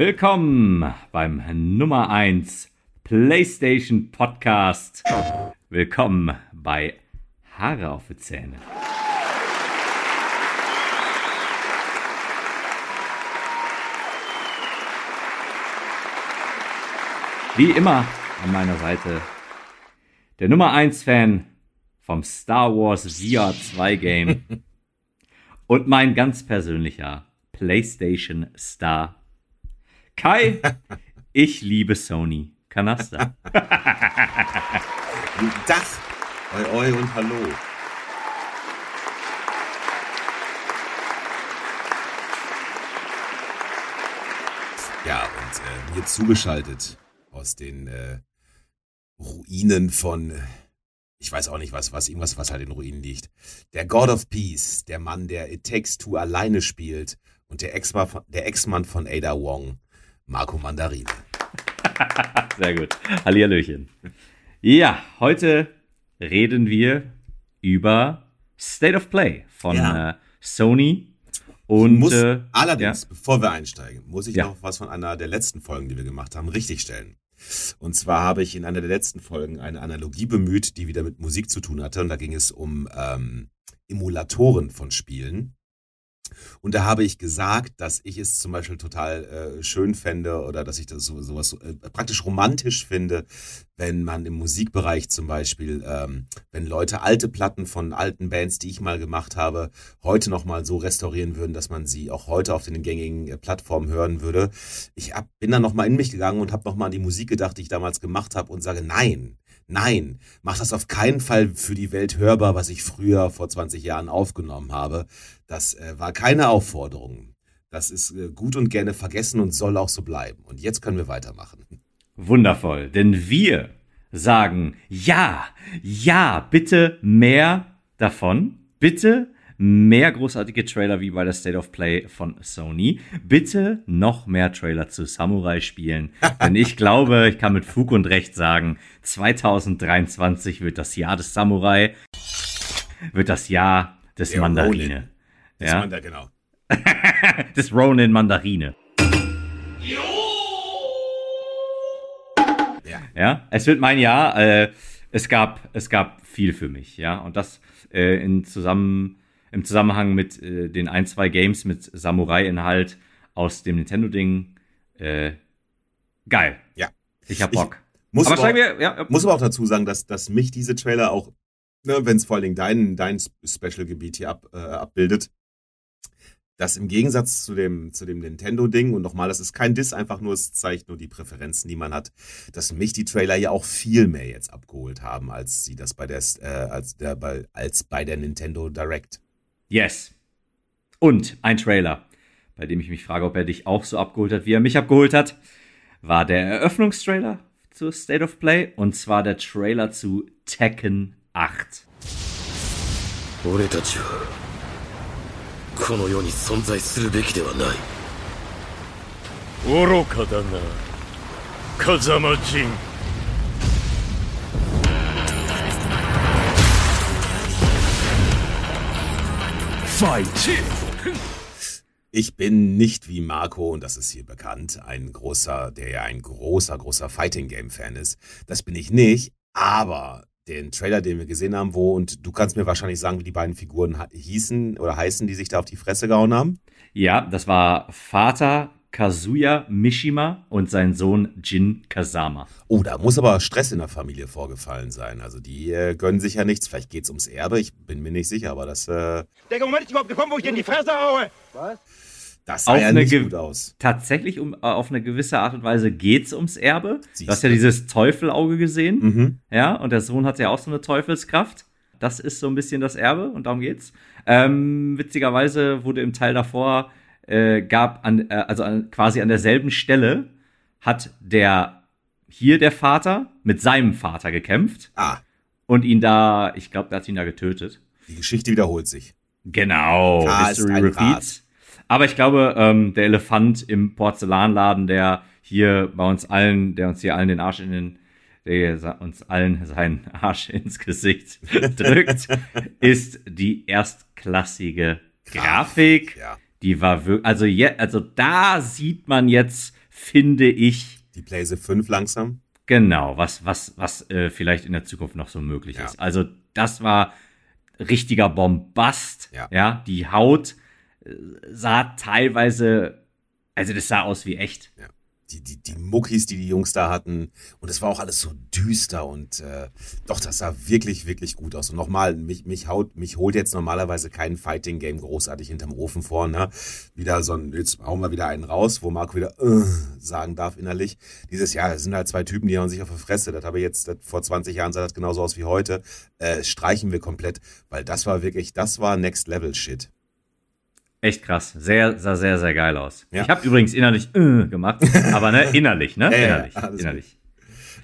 Willkommen beim Nummer 1 PlayStation Podcast. Willkommen bei Haare auf die Zähne. Wie immer an meiner Seite der Nummer 1 Fan vom Star Wars VR 2 Game und mein ganz persönlicher PlayStation Star Kai. Ich liebe Sony. Kanasta. Tag, oi oi und hallo. Ja, und äh, mir zugeschaltet aus den äh, Ruinen von, ich weiß auch nicht was, was, irgendwas, was halt in Ruinen liegt. Der God of Peace, der Mann, der It Takes Two alleine spielt und der Ex-Mann von Ada Wong, Marco Mandarine. Sehr gut. Hallihallöchen. Ja, heute reden wir über State of Play von ja. äh, Sony. Und muss, äh, allerdings, ja. bevor wir einsteigen, muss ich ja. noch was von einer der letzten Folgen, die wir gemacht haben, richtigstellen. Und zwar habe ich in einer der letzten Folgen eine Analogie bemüht, die wieder mit Musik zu tun hatte. Und da ging es um ähm, Emulatoren von Spielen. Und da habe ich gesagt, dass ich es zum Beispiel total äh, schön fände oder dass ich das so, sowas äh, praktisch romantisch finde, wenn man im Musikbereich zum Beispiel, ähm, wenn Leute alte Platten von alten Bands, die ich mal gemacht habe, heute nochmal so restaurieren würden, dass man sie auch heute auf den gängigen äh, Plattformen hören würde. Ich hab, bin dann nochmal in mich gegangen und habe nochmal an die Musik gedacht, die ich damals gemacht habe und sage, nein, Nein, mach das auf keinen Fall für die Welt hörbar, was ich früher vor 20 Jahren aufgenommen habe. Das äh, war keine Aufforderung. Das ist äh, gut und gerne vergessen und soll auch so bleiben. Und jetzt können wir weitermachen. Wundervoll, denn wir sagen ja, ja, bitte mehr davon. Bitte mehr großartige Trailer wie bei der State of Play von Sony. Bitte noch mehr Trailer zu Samurai spielen. Denn ich glaube, ich kann mit Fug und Recht sagen, 2023 wird das Jahr des Samurai, wird das Jahr des Der Mandarine. Ronin. Des ja? Mandar, genau. des Ronin Mandarine. Ja. ja, es wird mein Jahr. Äh, es gab, es gab viel für mich, ja, und das äh, in zusammen im Zusammenhang mit äh, den ein, zwei Games mit Samurai-Inhalt aus dem Nintendo-Ding. Äh, geil. Ja. Ich hab Bock. Ich muss aber, aber, wir, ja, muss aber auch dazu sagen, dass, dass mich diese Trailer auch, ne, wenn es vor allen Dingen dein, dein Special-Gebiet hier ab, äh, abbildet, dass im Gegensatz zu dem, zu dem Nintendo-Ding, und nochmal, das ist kein Diss, einfach nur, es zeigt nur die Präferenzen, die man hat, dass mich die Trailer ja auch viel mehr jetzt abgeholt haben, als sie das bei der, äh, als der, bei, als bei der Nintendo Direct. Yes. Und ein Trailer, bei dem ich mich frage, ob er dich auch so abgeholt hat, wie er mich abgeholt hat, war der Eröffnungstrailer zu State of Play und zwar der Trailer zu Tekken 8. 俺たちはこの世に存在するべきではない愚かだな風間仁 Fight! Ich bin nicht wie Marco, und das ist hier bekannt, ein großer, der ja ein großer, großer Fighting Game Fan ist. Das bin ich nicht, aber den Trailer, den wir gesehen haben, wo, und du kannst mir wahrscheinlich sagen, wie die beiden Figuren hießen oder heißen, die sich da auf die Fresse gehauen haben? Ja, das war Vater Kazuya Mishima und sein Sohn Jin Kazama. Oh, da muss aber Stress in der Familie vorgefallen sein. Also die äh, gönnen sich ja nichts. Vielleicht geht es ums Erbe, ich bin mir nicht sicher, aber das. Äh Der Moment ist überhaupt gekommen, wo ich dir in die Fresse haue. Was? Das sah auf ja nicht gut aus. Tatsächlich, um, äh, auf eine gewisse Art und Weise geht es ums Erbe. Siehst du hast ja dieses Teufelauge gesehen. Mhm. Ja, und der Sohn hat ja auch so eine Teufelskraft. Das ist so ein bisschen das Erbe und darum geht's. Ähm, witzigerweise wurde im Teil davor äh, gab an, äh, also an, quasi an derselben Stelle hat der hier der Vater mit seinem Vater gekämpft. Ah. Und ihn da, ich glaube, der hat ihn da getötet. Die Geschichte wiederholt sich. Genau. K History repeats. Aber ich glaube, ähm, der Elefant im Porzellanladen, der hier bei uns allen, der uns hier allen den Arsch in den, der uns allen seinen Arsch ins Gesicht drückt, ist die erstklassige Grafik. Ja die war wirklich, also, je, also da sieht man jetzt finde ich. Die Playse 5 langsam? Genau, was, was, was äh, vielleicht in der Zukunft noch so möglich ja. ist. Also, das war richtiger Bombast. Ja, ja die Haut äh, sah teilweise, also das sah aus wie echt. Ja die, die, die Muckis, die die Jungs da hatten. Und es war auch alles so düster und äh, doch, das sah wirklich, wirklich gut aus. Und nochmal, mich, mich, haut, mich holt jetzt normalerweise kein Fighting-Game großartig hinterm Ofen vor. Ne? Wieder so ein, jetzt hauen wir wieder einen raus, wo Marco wieder äh, sagen darf innerlich. Dieses Jahr sind halt zwei Typen, die hauen sich auf die Fresse. Das habe ich jetzt, vor 20 Jahren sah das genauso aus wie heute. Äh, streichen wir komplett, weil das war wirklich, das war Next-Level-Shit. Echt krass. Sehr, sah sehr, sehr geil aus. Ja. Ich habe übrigens innerlich äh, gemacht, aber ne, innerlich, ne? Ja, innerlich. Innerlich.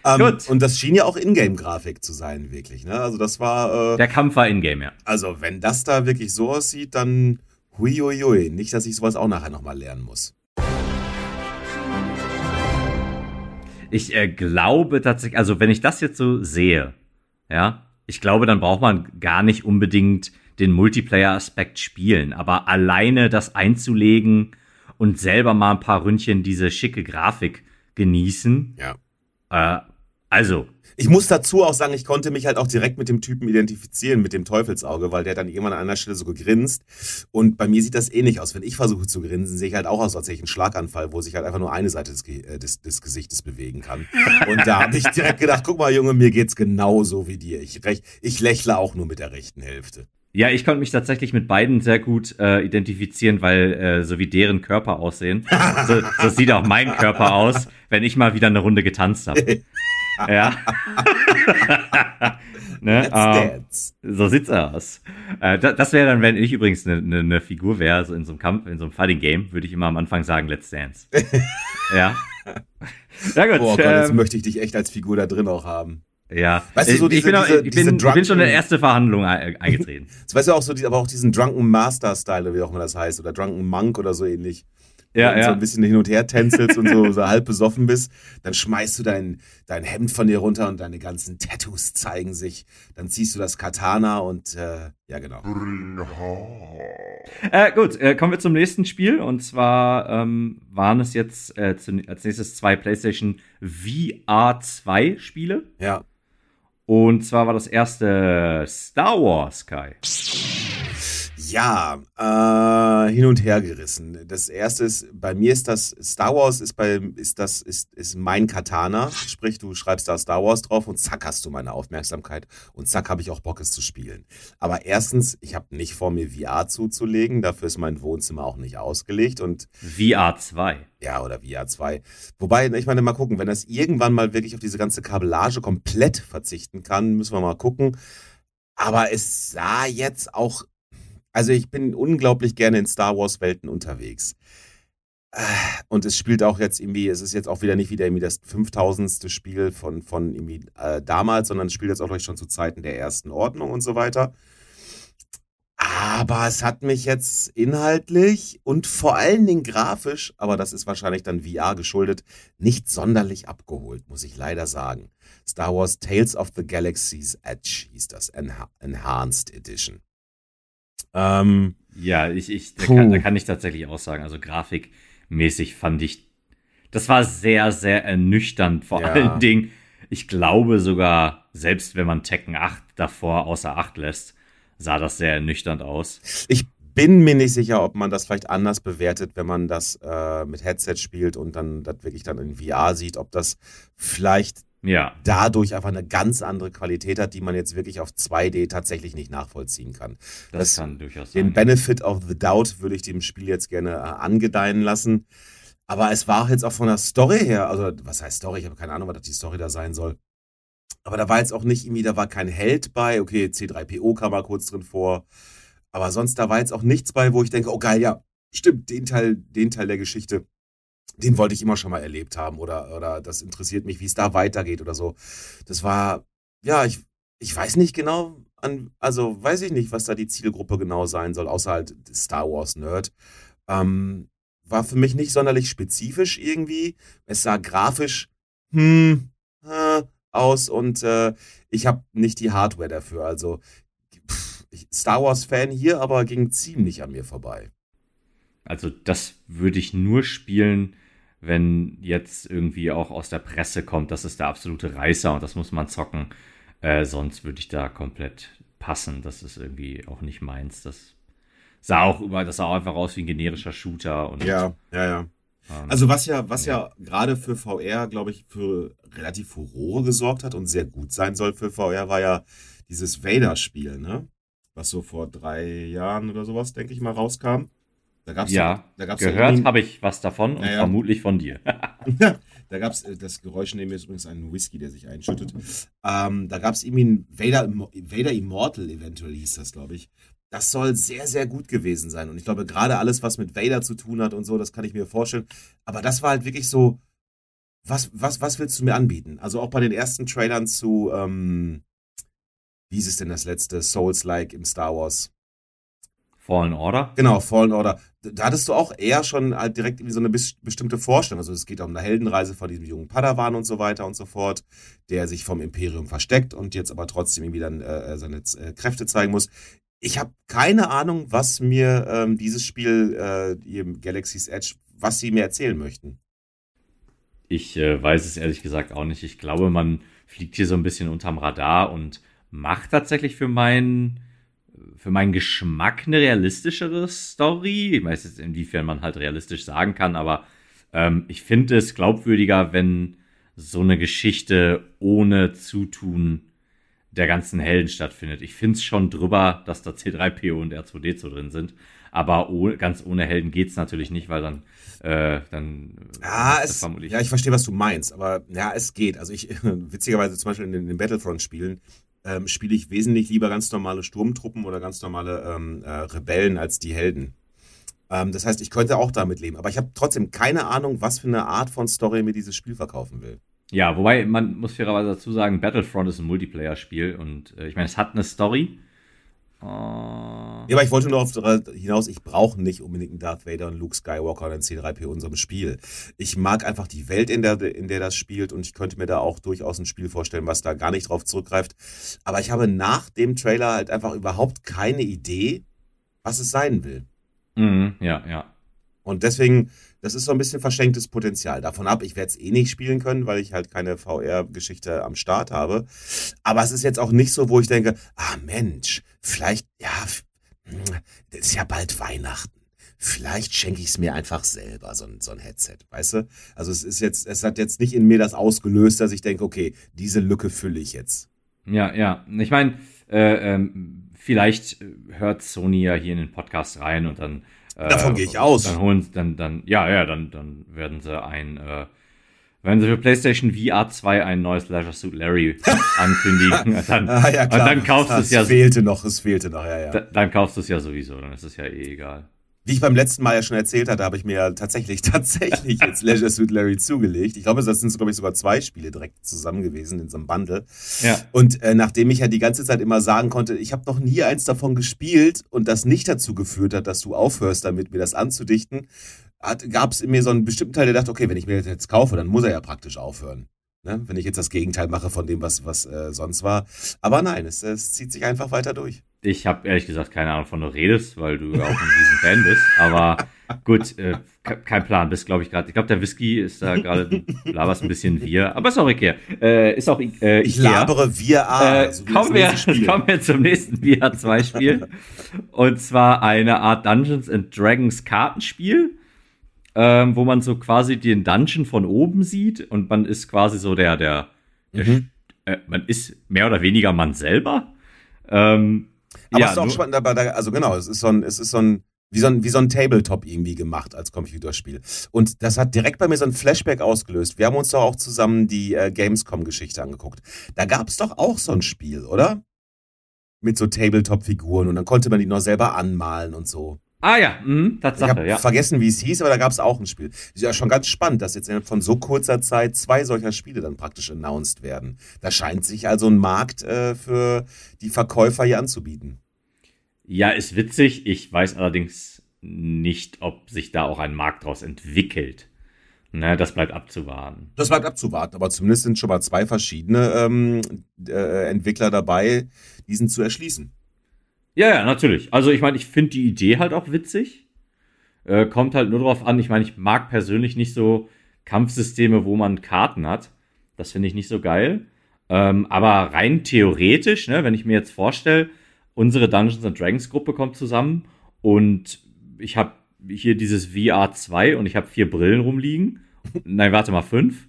Um, ähm, Gut. Und das schien ja auch Ingame-Grafik zu sein, wirklich. Ne? Also das war. Äh, Der Kampf war Ingame, ja. Also wenn das da wirklich so aussieht, dann huiuiui. Nicht, dass ich sowas auch nachher nochmal lernen muss. Ich äh, glaube tatsächlich, also wenn ich das jetzt so sehe, ja, ich glaube, dann braucht man gar nicht unbedingt den Multiplayer-Aspekt spielen. Aber alleine das einzulegen und selber mal ein paar Ründchen diese schicke Grafik genießen. Ja. Äh, also. Ich muss dazu auch sagen, ich konnte mich halt auch direkt mit dem Typen identifizieren, mit dem Teufelsauge, weil der dann irgendwann an einer Stelle so gegrinst. Und bei mir sieht das ähnlich aus. Wenn ich versuche zu grinsen, sehe ich halt auch aus, als hätte ich einen Schlaganfall, wo sich halt einfach nur eine Seite des, äh, des, des Gesichtes bewegen kann. Und da habe ich direkt gedacht, guck mal, Junge, mir geht's genauso wie dir. Ich, ich lächle auch nur mit der rechten Hälfte. Ja, ich konnte mich tatsächlich mit beiden sehr gut äh, identifizieren, weil äh, so wie deren Körper aussehen, so, so sieht auch mein Körper aus, wenn ich mal wieder eine Runde getanzt habe. ja. ne? Uh, so sieht's aus. Äh, das, das wäre dann, wenn ich übrigens eine, eine, eine Figur wäre, so in so einem Kampf, in so einem Fighting Game, würde ich immer am Anfang sagen, Let's Dance. ja. Ja gut. Boah Gott, ähm, jetzt möchte ich dich echt als Figur da drin auch haben. Ja, weißt du, so diese, ich, bin, auch, diese, ich, bin, ich bin schon in der erste Verhandlung eingetreten. das weißt du auch so, aber auch diesen Drunken Master-Style, wie auch immer das heißt, oder Drunken Monk oder so ähnlich. Ja, ja. so ein bisschen hin und her tänzelst und so, so halb besoffen bist, dann schmeißt du dein, dein Hemd von dir runter und deine ganzen Tattoos zeigen sich. Dann ziehst du das Katana und äh, ja, genau. Äh, gut, äh, kommen wir zum nächsten Spiel. Und zwar ähm, waren es jetzt äh, zu, als nächstes zwei PlayStation VR 2 Spiele. Ja. Und zwar war das erste Star Wars, Kai. Ja, äh, hin und her gerissen. Das erste ist, bei mir ist das, Star Wars ist bei, ist das, ist, ist mein Katana. Sprich, du schreibst da Star Wars drauf und zack hast du meine Aufmerksamkeit und zack habe ich auch Bock es zu spielen. Aber erstens, ich habe nicht vor mir VR zuzulegen, dafür ist mein Wohnzimmer auch nicht ausgelegt und. VR 2. Ja, oder VR 2. Wobei, ich meine, mal gucken, wenn das irgendwann mal wirklich auf diese ganze Kabellage komplett verzichten kann, müssen wir mal gucken. Aber es sah jetzt auch also ich bin unglaublich gerne in Star Wars Welten unterwegs. Und es spielt auch jetzt irgendwie, es ist jetzt auch wieder nicht wieder irgendwie das 5000. Spiel von, von irgendwie äh, damals, sondern es spielt jetzt auch schon zu Zeiten der ersten Ordnung und so weiter. Aber es hat mich jetzt inhaltlich und vor allen Dingen grafisch, aber das ist wahrscheinlich dann VR geschuldet, nicht sonderlich abgeholt, muss ich leider sagen. Star Wars Tales of the Galaxy's Edge hieß das, Enhanced Edition. Ähm, ja, ich, ich da kann, da, kann, ich tatsächlich auch sagen, also grafikmäßig fand ich, das war sehr, sehr ernüchternd. Vor ja. allen Dingen, ich glaube sogar, selbst wenn man Tekken 8 davor außer Acht lässt, sah das sehr ernüchternd aus. Ich bin mir nicht sicher, ob man das vielleicht anders bewertet, wenn man das äh, mit Headset spielt und dann das wirklich dann in VR sieht, ob das vielleicht ja. dadurch einfach eine ganz andere Qualität hat, die man jetzt wirklich auf 2D tatsächlich nicht nachvollziehen kann. Das, das kann durchaus sein. Den Benefit of the Doubt würde ich dem Spiel jetzt gerne äh, angedeihen lassen. Aber es war jetzt auch von der Story her, also was heißt Story? Ich habe keine Ahnung, was die Story da sein soll. Aber da war jetzt auch nicht irgendwie, da war kein Held bei. Okay, C3PO kam mal kurz drin vor. Aber sonst, da war jetzt auch nichts bei, wo ich denke, oh geil, ja, stimmt, den Teil, den Teil der Geschichte den wollte ich immer schon mal erlebt haben oder, oder das interessiert mich, wie es da weitergeht oder so. Das war, ja, ich, ich weiß nicht genau, an, also weiß ich nicht, was da die Zielgruppe genau sein soll, außer halt Star Wars Nerd. Ähm, war für mich nicht sonderlich spezifisch irgendwie. Es sah grafisch hm, äh, aus und äh, ich habe nicht die Hardware dafür. Also pff, Star Wars Fan hier, aber ging ziemlich an mir vorbei. Also das würde ich nur spielen, wenn jetzt irgendwie auch aus der Presse kommt, das ist der absolute Reißer und das muss man zocken. Äh, sonst würde ich da komplett passen. Das ist irgendwie auch nicht meins. Das sah auch über, das sah auch einfach aus wie ein generischer Shooter. Und, ja, ja, ja. Ähm, also was ja, was ja, ja gerade für VR, glaube ich, für relativ Furore gesorgt hat und sehr gut sein soll für VR, war ja dieses Vader-Spiel, ne? Was so vor drei Jahren oder sowas, denke ich mal, rauskam. Da gab's ja, da gab's gehört habe ich was davon und ja, vermutlich von dir. da gab es, äh, das Geräusch neben mir ist übrigens ein Whisky, der sich einschüttet. Ähm, da gab es irgendwie ein Vader, Vader Immortal, eventuell hieß das, glaube ich. Das soll sehr, sehr gut gewesen sein. Und ich glaube, gerade alles, was mit Vader zu tun hat und so, das kann ich mir vorstellen. Aber das war halt wirklich so, was, was, was willst du mir anbieten? Also auch bei den ersten Trailern zu, ähm, wie ist es denn das letzte? Souls-like im Star Wars. Fallen Order? Genau, Fallen Order. Da hattest du auch eher schon halt direkt irgendwie so eine bestimmte Vorstellung. Also es geht um eine Heldenreise von diesem jungen Padawan und so weiter und so fort, der sich vom Imperium versteckt und jetzt aber trotzdem irgendwie dann äh, äh seine äh, Kräfte zeigen muss. Ich habe keine Ahnung, was mir ähm, dieses Spiel, äh, Galaxy's Edge, was sie mir erzählen möchten. Ich äh, weiß es ehrlich gesagt auch nicht. Ich glaube, man fliegt hier so ein bisschen unterm Radar und macht tatsächlich für meinen für meinen Geschmack eine realistischere Story. Ich weiß jetzt, inwiefern man halt realistisch sagen kann, aber ähm, ich finde es glaubwürdiger, wenn so eine Geschichte ohne Zutun der ganzen Helden stattfindet. Ich finde es schon drüber, dass da C3PO und R2D2 drin sind. Aber oh, ganz ohne Helden geht es natürlich nicht, weil dann, äh, dann ja, es, ja, ich verstehe, was du meinst, aber ja, es geht. Also ich, witzigerweise zum Beispiel in den, in den Battlefront-Spielen, ähm, spiele ich wesentlich lieber ganz normale Sturmtruppen oder ganz normale ähm, äh, Rebellen als die Helden. Ähm, das heißt, ich könnte auch damit leben, aber ich habe trotzdem keine Ahnung, was für eine Art von Story mir dieses Spiel verkaufen will. Ja, wobei man muss fairerweise dazu sagen, Battlefront ist ein Multiplayer-Spiel und äh, ich meine, es hat eine Story, ja, aber ich wollte nur darauf hinaus, ich brauche nicht unbedingt einen Darth Vader und Luke Skywalker und ein C3PO in unserem Spiel. Ich mag einfach die Welt, in der, in der das spielt und ich könnte mir da auch durchaus ein Spiel vorstellen, was da gar nicht drauf zurückgreift. Aber ich habe nach dem Trailer halt einfach überhaupt keine Idee, was es sein will. Mhm, ja, ja. Und deswegen, das ist so ein bisschen verschenktes Potenzial. Davon ab, ich werde es eh nicht spielen können, weil ich halt keine VR-Geschichte am Start habe. Aber es ist jetzt auch nicht so, wo ich denke, ah Mensch, vielleicht, ja, es ist ja bald Weihnachten. Vielleicht schenke ich es mir einfach selber, so ein, so ein Headset, weißt du? Also es ist jetzt, es hat jetzt nicht in mir das ausgelöst, dass ich denke, okay, diese Lücke fülle ich jetzt. Ja, ja. Ich meine, äh, ähm, vielleicht hört Sony ja hier in den Podcast rein und dann äh, Davon gehe ich aus. Dann holen dann, dann, ja, ja, dann, dann werden sie ein, äh, wenn sie für PlayStation VR 2 ein neues Leisure Suit Larry ankündigen, dann, ah, ja, dann kaufst du es ja. Es fehlte noch, es fehlte noch, ja, ja. Dann, dann kaufst du es ja sowieso, dann ist es ja eh egal. Wie ich beim letzten Mal ja schon erzählt hatte, habe ich mir ja tatsächlich, tatsächlich jetzt Leisure Suit Larry zugelegt. Ich glaube, das sind, glaube ich, sogar zwei Spiele direkt zusammen gewesen in so einem Bundle. Ja. Und äh, nachdem ich ja die ganze Zeit immer sagen konnte, ich habe noch nie eins davon gespielt und das nicht dazu geführt hat, dass du aufhörst damit, mir das anzudichten, gab es in mir so einen bestimmten Teil, der dachte, okay, wenn ich mir das jetzt kaufe, dann muss er ja praktisch aufhören. Ne? Wenn ich jetzt das Gegenteil mache von dem, was, was äh, sonst war. Aber nein, es, es zieht sich einfach weiter durch. Ich habe ehrlich gesagt keine Ahnung, von du redest, weil du auch ein riesen Fan bist. Aber gut, äh, kein Plan. Bist, glaube ich, gerade. Ich glaube, der Whisky ist da gerade, laberst ein bisschen wir. Aber ist auch Ikea. Äh, ist auch äh, Ich labere wir Äh, so kommen, wir, kommen wir zum nächsten VR 2 Spiel. Und zwar eine Art Dungeons and Dragons Kartenspiel ähm, wo man so quasi den Dungeon von oben sieht und man ist quasi so der, der, der mhm. äh, man ist mehr oder weniger man selber. Ähm, aber ja, es ist auch spannend, also genau, es ist so ein, es ist so ein, wie so ein, wie so ein Tabletop irgendwie gemacht als Computerspiel. Und das hat direkt bei mir so ein Flashback ausgelöst. Wir haben uns doch auch zusammen die äh, Gamescom-Geschichte angeguckt. Da gab es doch auch so ein Spiel, oder? Mit so Tabletop-Figuren und dann konnte man die noch selber anmalen und so. Ah ja, mhm, Tatsache, ich habe ja. vergessen, wie es hieß, aber da gab es auch ein Spiel. Ist ja schon ganz spannend, dass jetzt von so kurzer Zeit zwei solcher Spiele dann praktisch announced werden. Da scheint sich also ein Markt äh, für die Verkäufer hier anzubieten. Ja, ist witzig. Ich weiß allerdings nicht, ob sich da auch ein Markt daraus entwickelt. Ne, das bleibt abzuwarten. Das bleibt abzuwarten, aber zumindest sind schon mal zwei verschiedene ähm, äh, Entwickler dabei, diesen zu erschließen. Ja, ja, natürlich. Also ich meine, ich finde die Idee halt auch witzig. Äh, kommt halt nur darauf an, ich meine, ich mag persönlich nicht so Kampfsysteme, wo man Karten hat. Das finde ich nicht so geil. Ähm, aber rein theoretisch, ne, wenn ich mir jetzt vorstelle, unsere Dungeons and Dragons Gruppe kommt zusammen und ich habe hier dieses VR 2 und ich habe vier Brillen rumliegen. Nein, warte mal, fünf.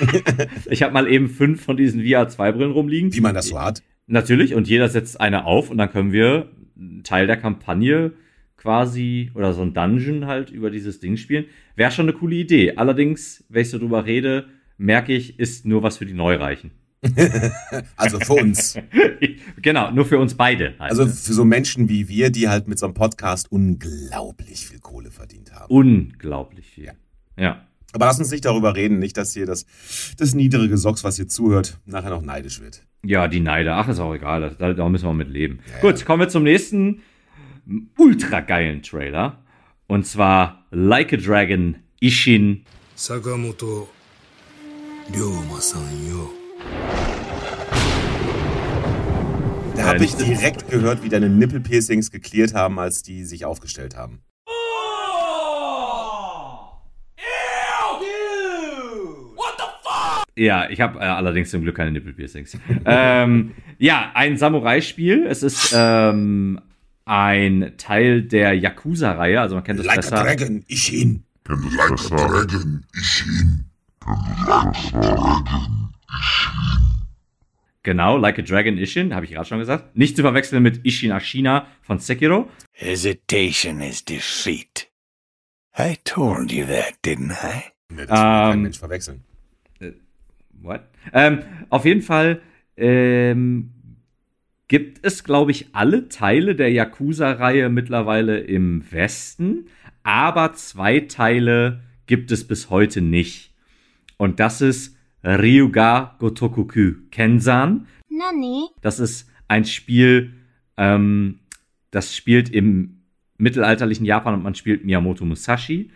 ich habe mal eben fünf von diesen VR 2 Brillen rumliegen. Wie man das so hat. Natürlich, und jeder setzt eine auf und dann können wir einen Teil der Kampagne quasi oder so ein Dungeon halt über dieses Ding spielen. Wäre schon eine coole Idee. Allerdings, wenn ich so drüber rede, merke ich, ist nur was für die Neureichen. also für uns. genau, nur für uns beide. Halt. Also für so Menschen wie wir, die halt mit so einem Podcast unglaublich viel Kohle verdient haben. Unglaublich viel. Ja. ja. Aber lass uns nicht darüber reden, nicht, dass hier das, das niedrige Socks, was hier zuhört, nachher noch neidisch wird. Ja, die Neide. Ach, ist auch egal. Da, da müssen wir mit leben. Ja, Gut, ja. kommen wir zum nächsten ultra geilen Trailer. Und zwar Like a Dragon Ishin. Sakamoto Ryoma-san yo. Da habe ich direkt gehört, wie deine Nippelpiercings geklärt haben, als die sich aufgestellt haben. Ja, ich habe äh, allerdings zum Glück keine Nippelpiercings. ähm, ja, ein Samurai-Spiel. Es ist ähm, ein Teil der Yakuza-Reihe, also man kennt das like besser. Like a Dragon, Ishin. Like a Dragon, Ishin. Like a Dragon, Ishin. Genau, Like a Dragon Ishin, habe ich gerade schon gesagt. Nicht zu verwechseln mit Ishin Ashina von Sekiro. Hesitation is defeat. I told you that, didn't I? Nee, das ähm, kein Mensch verwechseln. What? Ähm, auf jeden Fall ähm, gibt es, glaube ich, alle Teile der Yakuza-Reihe mittlerweile im Westen, aber zwei Teile gibt es bis heute nicht. Und das ist Ryuga Gotokuku Kensan. Nani? Das ist ein Spiel, ähm, das spielt im mittelalterlichen Japan und man spielt Miyamoto Musashi.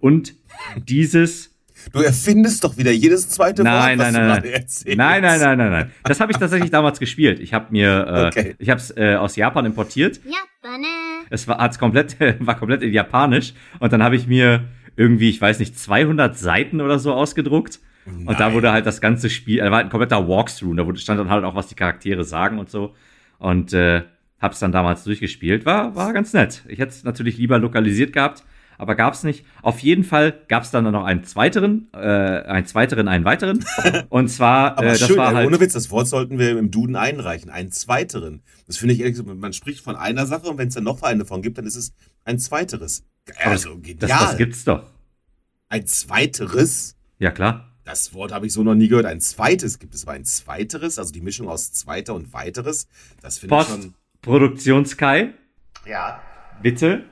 Und dieses Du erfindest doch wieder jedes zweite nein, Wort, was nein, du nein, gerade erzählst. Nein, nein, nein, nein, nein. Das habe ich tatsächlich damals gespielt. Ich habe mir, äh, okay. ich habe es äh, aus Japan importiert. Japane. Es war hat's komplett, war komplett in Japanisch. Und dann habe ich mir irgendwie, ich weiß nicht, 200 Seiten oder so ausgedruckt. Nein. Und da wurde halt das ganze Spiel, da war ein kompletter Walkthrough. Da stand dann halt auch, was die Charaktere sagen und so. Und äh, hab's dann damals durchgespielt. War, war ganz nett. Ich hätte es natürlich lieber lokalisiert gehabt aber gab es nicht. Auf jeden Fall gab es dann noch einen zweiteren, äh, einen zweiteren, einen weiteren. Und zwar, aber äh, das schön, war halt ohne Witz, das Wort sollten wir im Duden einreichen, einen zweiteren. Das finde ich ehrlich gesagt, man spricht von einer Sache und wenn es dann noch eine davon gibt, dann ist es ein zweiteres. Also genial. Das, das gibt's doch. Ein zweiteres? Ja, klar. Das Wort habe ich so noch nie gehört. Ein zweites gibt es aber ein zweiteres, also die Mischung aus zweiter und weiteres. Das finde ich schon. Produktionskai. Ja. Bitte.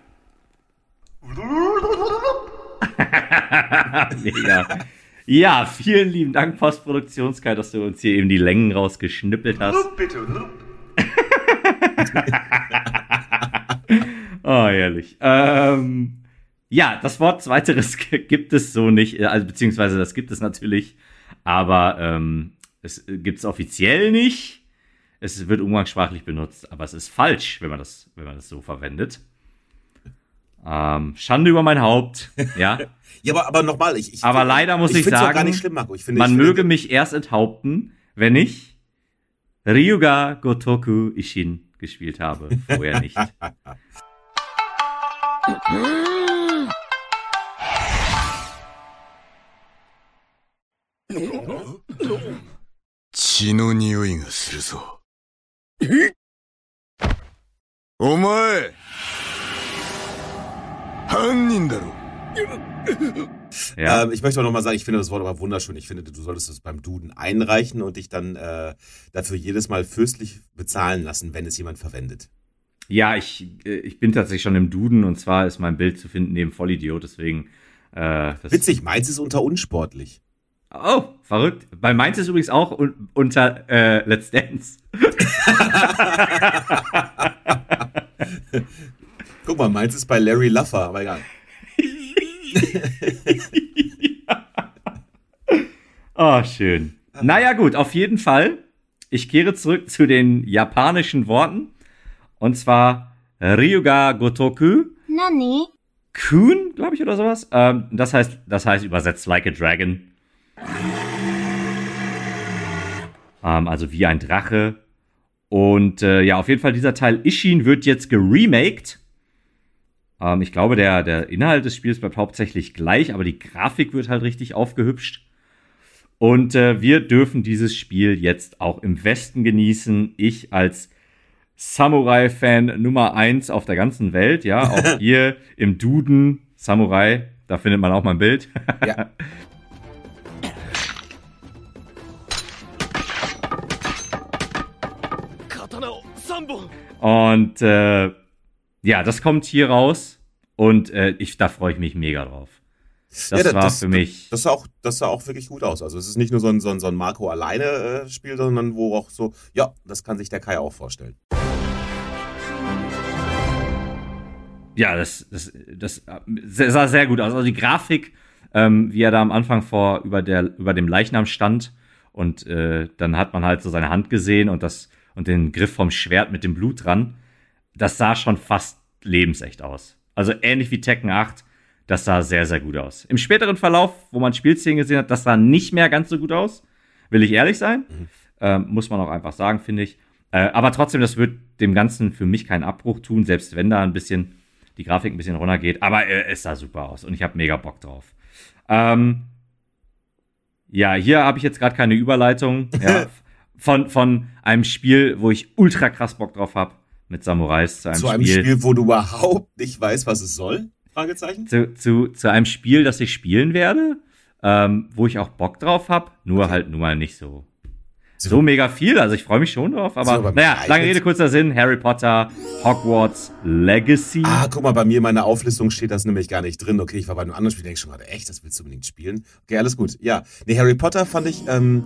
Mega. Ja, vielen lieben Dank, Postproduktionskai, dass du uns hier eben die Längen rausgeschnippelt hast. Bitte. oh, ehrlich. Ähm, ja, das Wort Zweiteres gibt es so nicht, also beziehungsweise das gibt es natürlich, aber ähm, es gibt es offiziell nicht. Es wird umgangssprachlich benutzt, aber es ist falsch, wenn man das, wenn man das so verwendet. Ähm, Schande über mein Haupt, ja. ja, aber, aber nochmal, ich, ich. Aber find, leider muss ich, ich sagen, gar nicht schlimm, Marco. Ich finde, man ich finde, möge mich erst enthaupten, wenn ich Ryuga Gotoku Ishin gespielt habe. Vorher nicht. 血の匂いがするぞ。 お前 ja. Ähm, ich möchte auch nochmal sagen, ich finde das Wort aber wunderschön. Ich finde, du solltest es beim Duden einreichen und dich dann äh, dafür jedes Mal fürstlich bezahlen lassen, wenn es jemand verwendet. Ja, ich, äh, ich bin tatsächlich schon im Duden und zwar ist mein Bild zu finden neben Vollidiot, deswegen. Äh, Witzig, meins ist unter unsportlich. Oh, verrückt. Bei meins ist übrigens auch un unter äh, Let's Dance. Guck mal, meins ist bei Larry Luffer, aber egal. Oh, schön. Naja, gut, auf jeden Fall. Ich kehre zurück zu den japanischen Worten. Und zwar Ryuga Gotoku. Nani? Kun, glaube ich, oder sowas. Ähm, das heißt, das heißt übersetzt like a dragon. Ähm, also wie ein Drache. Und äh, ja, auf jeden Fall dieser Teil Ishin wird jetzt geremaked. Ähm, ich glaube, der, der Inhalt des Spiels bleibt hauptsächlich gleich, aber die Grafik wird halt richtig aufgehübscht. Und äh, wir dürfen dieses Spiel jetzt auch im Westen genießen. Ich als Samurai-Fan Nummer eins auf der ganzen Welt, ja, auch hier im Duden Samurai, da findet man auch mal ein Bild. Ja. Und äh, ja, das kommt hier raus und äh, ich, da freue ich mich mega drauf. Das ja, war für mich. Das sah, auch, das sah auch wirklich gut aus. Also es ist nicht nur so ein, so ein, so ein Marco alleine äh, Spiel, sondern wo auch so, ja, das kann sich der Kai auch vorstellen. Ja, das, das, das sah sehr gut aus. Also die Grafik, ähm, wie er da am Anfang vor über, der, über dem Leichnam stand und äh, dann hat man halt so seine Hand gesehen und das und den Griff vom Schwert mit dem Blut dran. Das sah schon fast lebensecht aus. Also ähnlich wie Tekken 8, das sah sehr, sehr gut aus. Im späteren Verlauf, wo man Spielszenen gesehen hat, das sah nicht mehr ganz so gut aus. Will ich ehrlich sein. Mhm. Ähm, muss man auch einfach sagen, finde ich. Äh, aber trotzdem, das wird dem Ganzen für mich keinen Abbruch tun, selbst wenn da ein bisschen die Grafik ein bisschen runtergeht. Aber äh, es sah super aus und ich habe mega Bock drauf. Ähm, ja, hier habe ich jetzt gerade keine Überleitung. Ja, von, von einem Spiel, wo ich ultra krass Bock drauf habe, mit Samurais zu einem, zu einem Spiel, Spiel, wo du überhaupt nicht weißt, was es soll? Fragezeichen. Zu, zu, zu einem Spiel, das ich spielen werde, ähm, wo ich auch Bock drauf habe, nur okay. halt nun mal nicht so so mega viel. Also ich freue mich schon drauf. Aber, so, naja, lange Rede, kurzer Sinn. Harry Potter, Hogwarts Legacy. Ah, guck mal, bei mir in meiner Auflistung steht das nämlich gar nicht drin. Okay, ich war bei einem anderen Spiel, denke ich schon gerade, echt, das willst du unbedingt spielen? Okay, alles gut. Ja, nee, Harry Potter fand ich, ähm,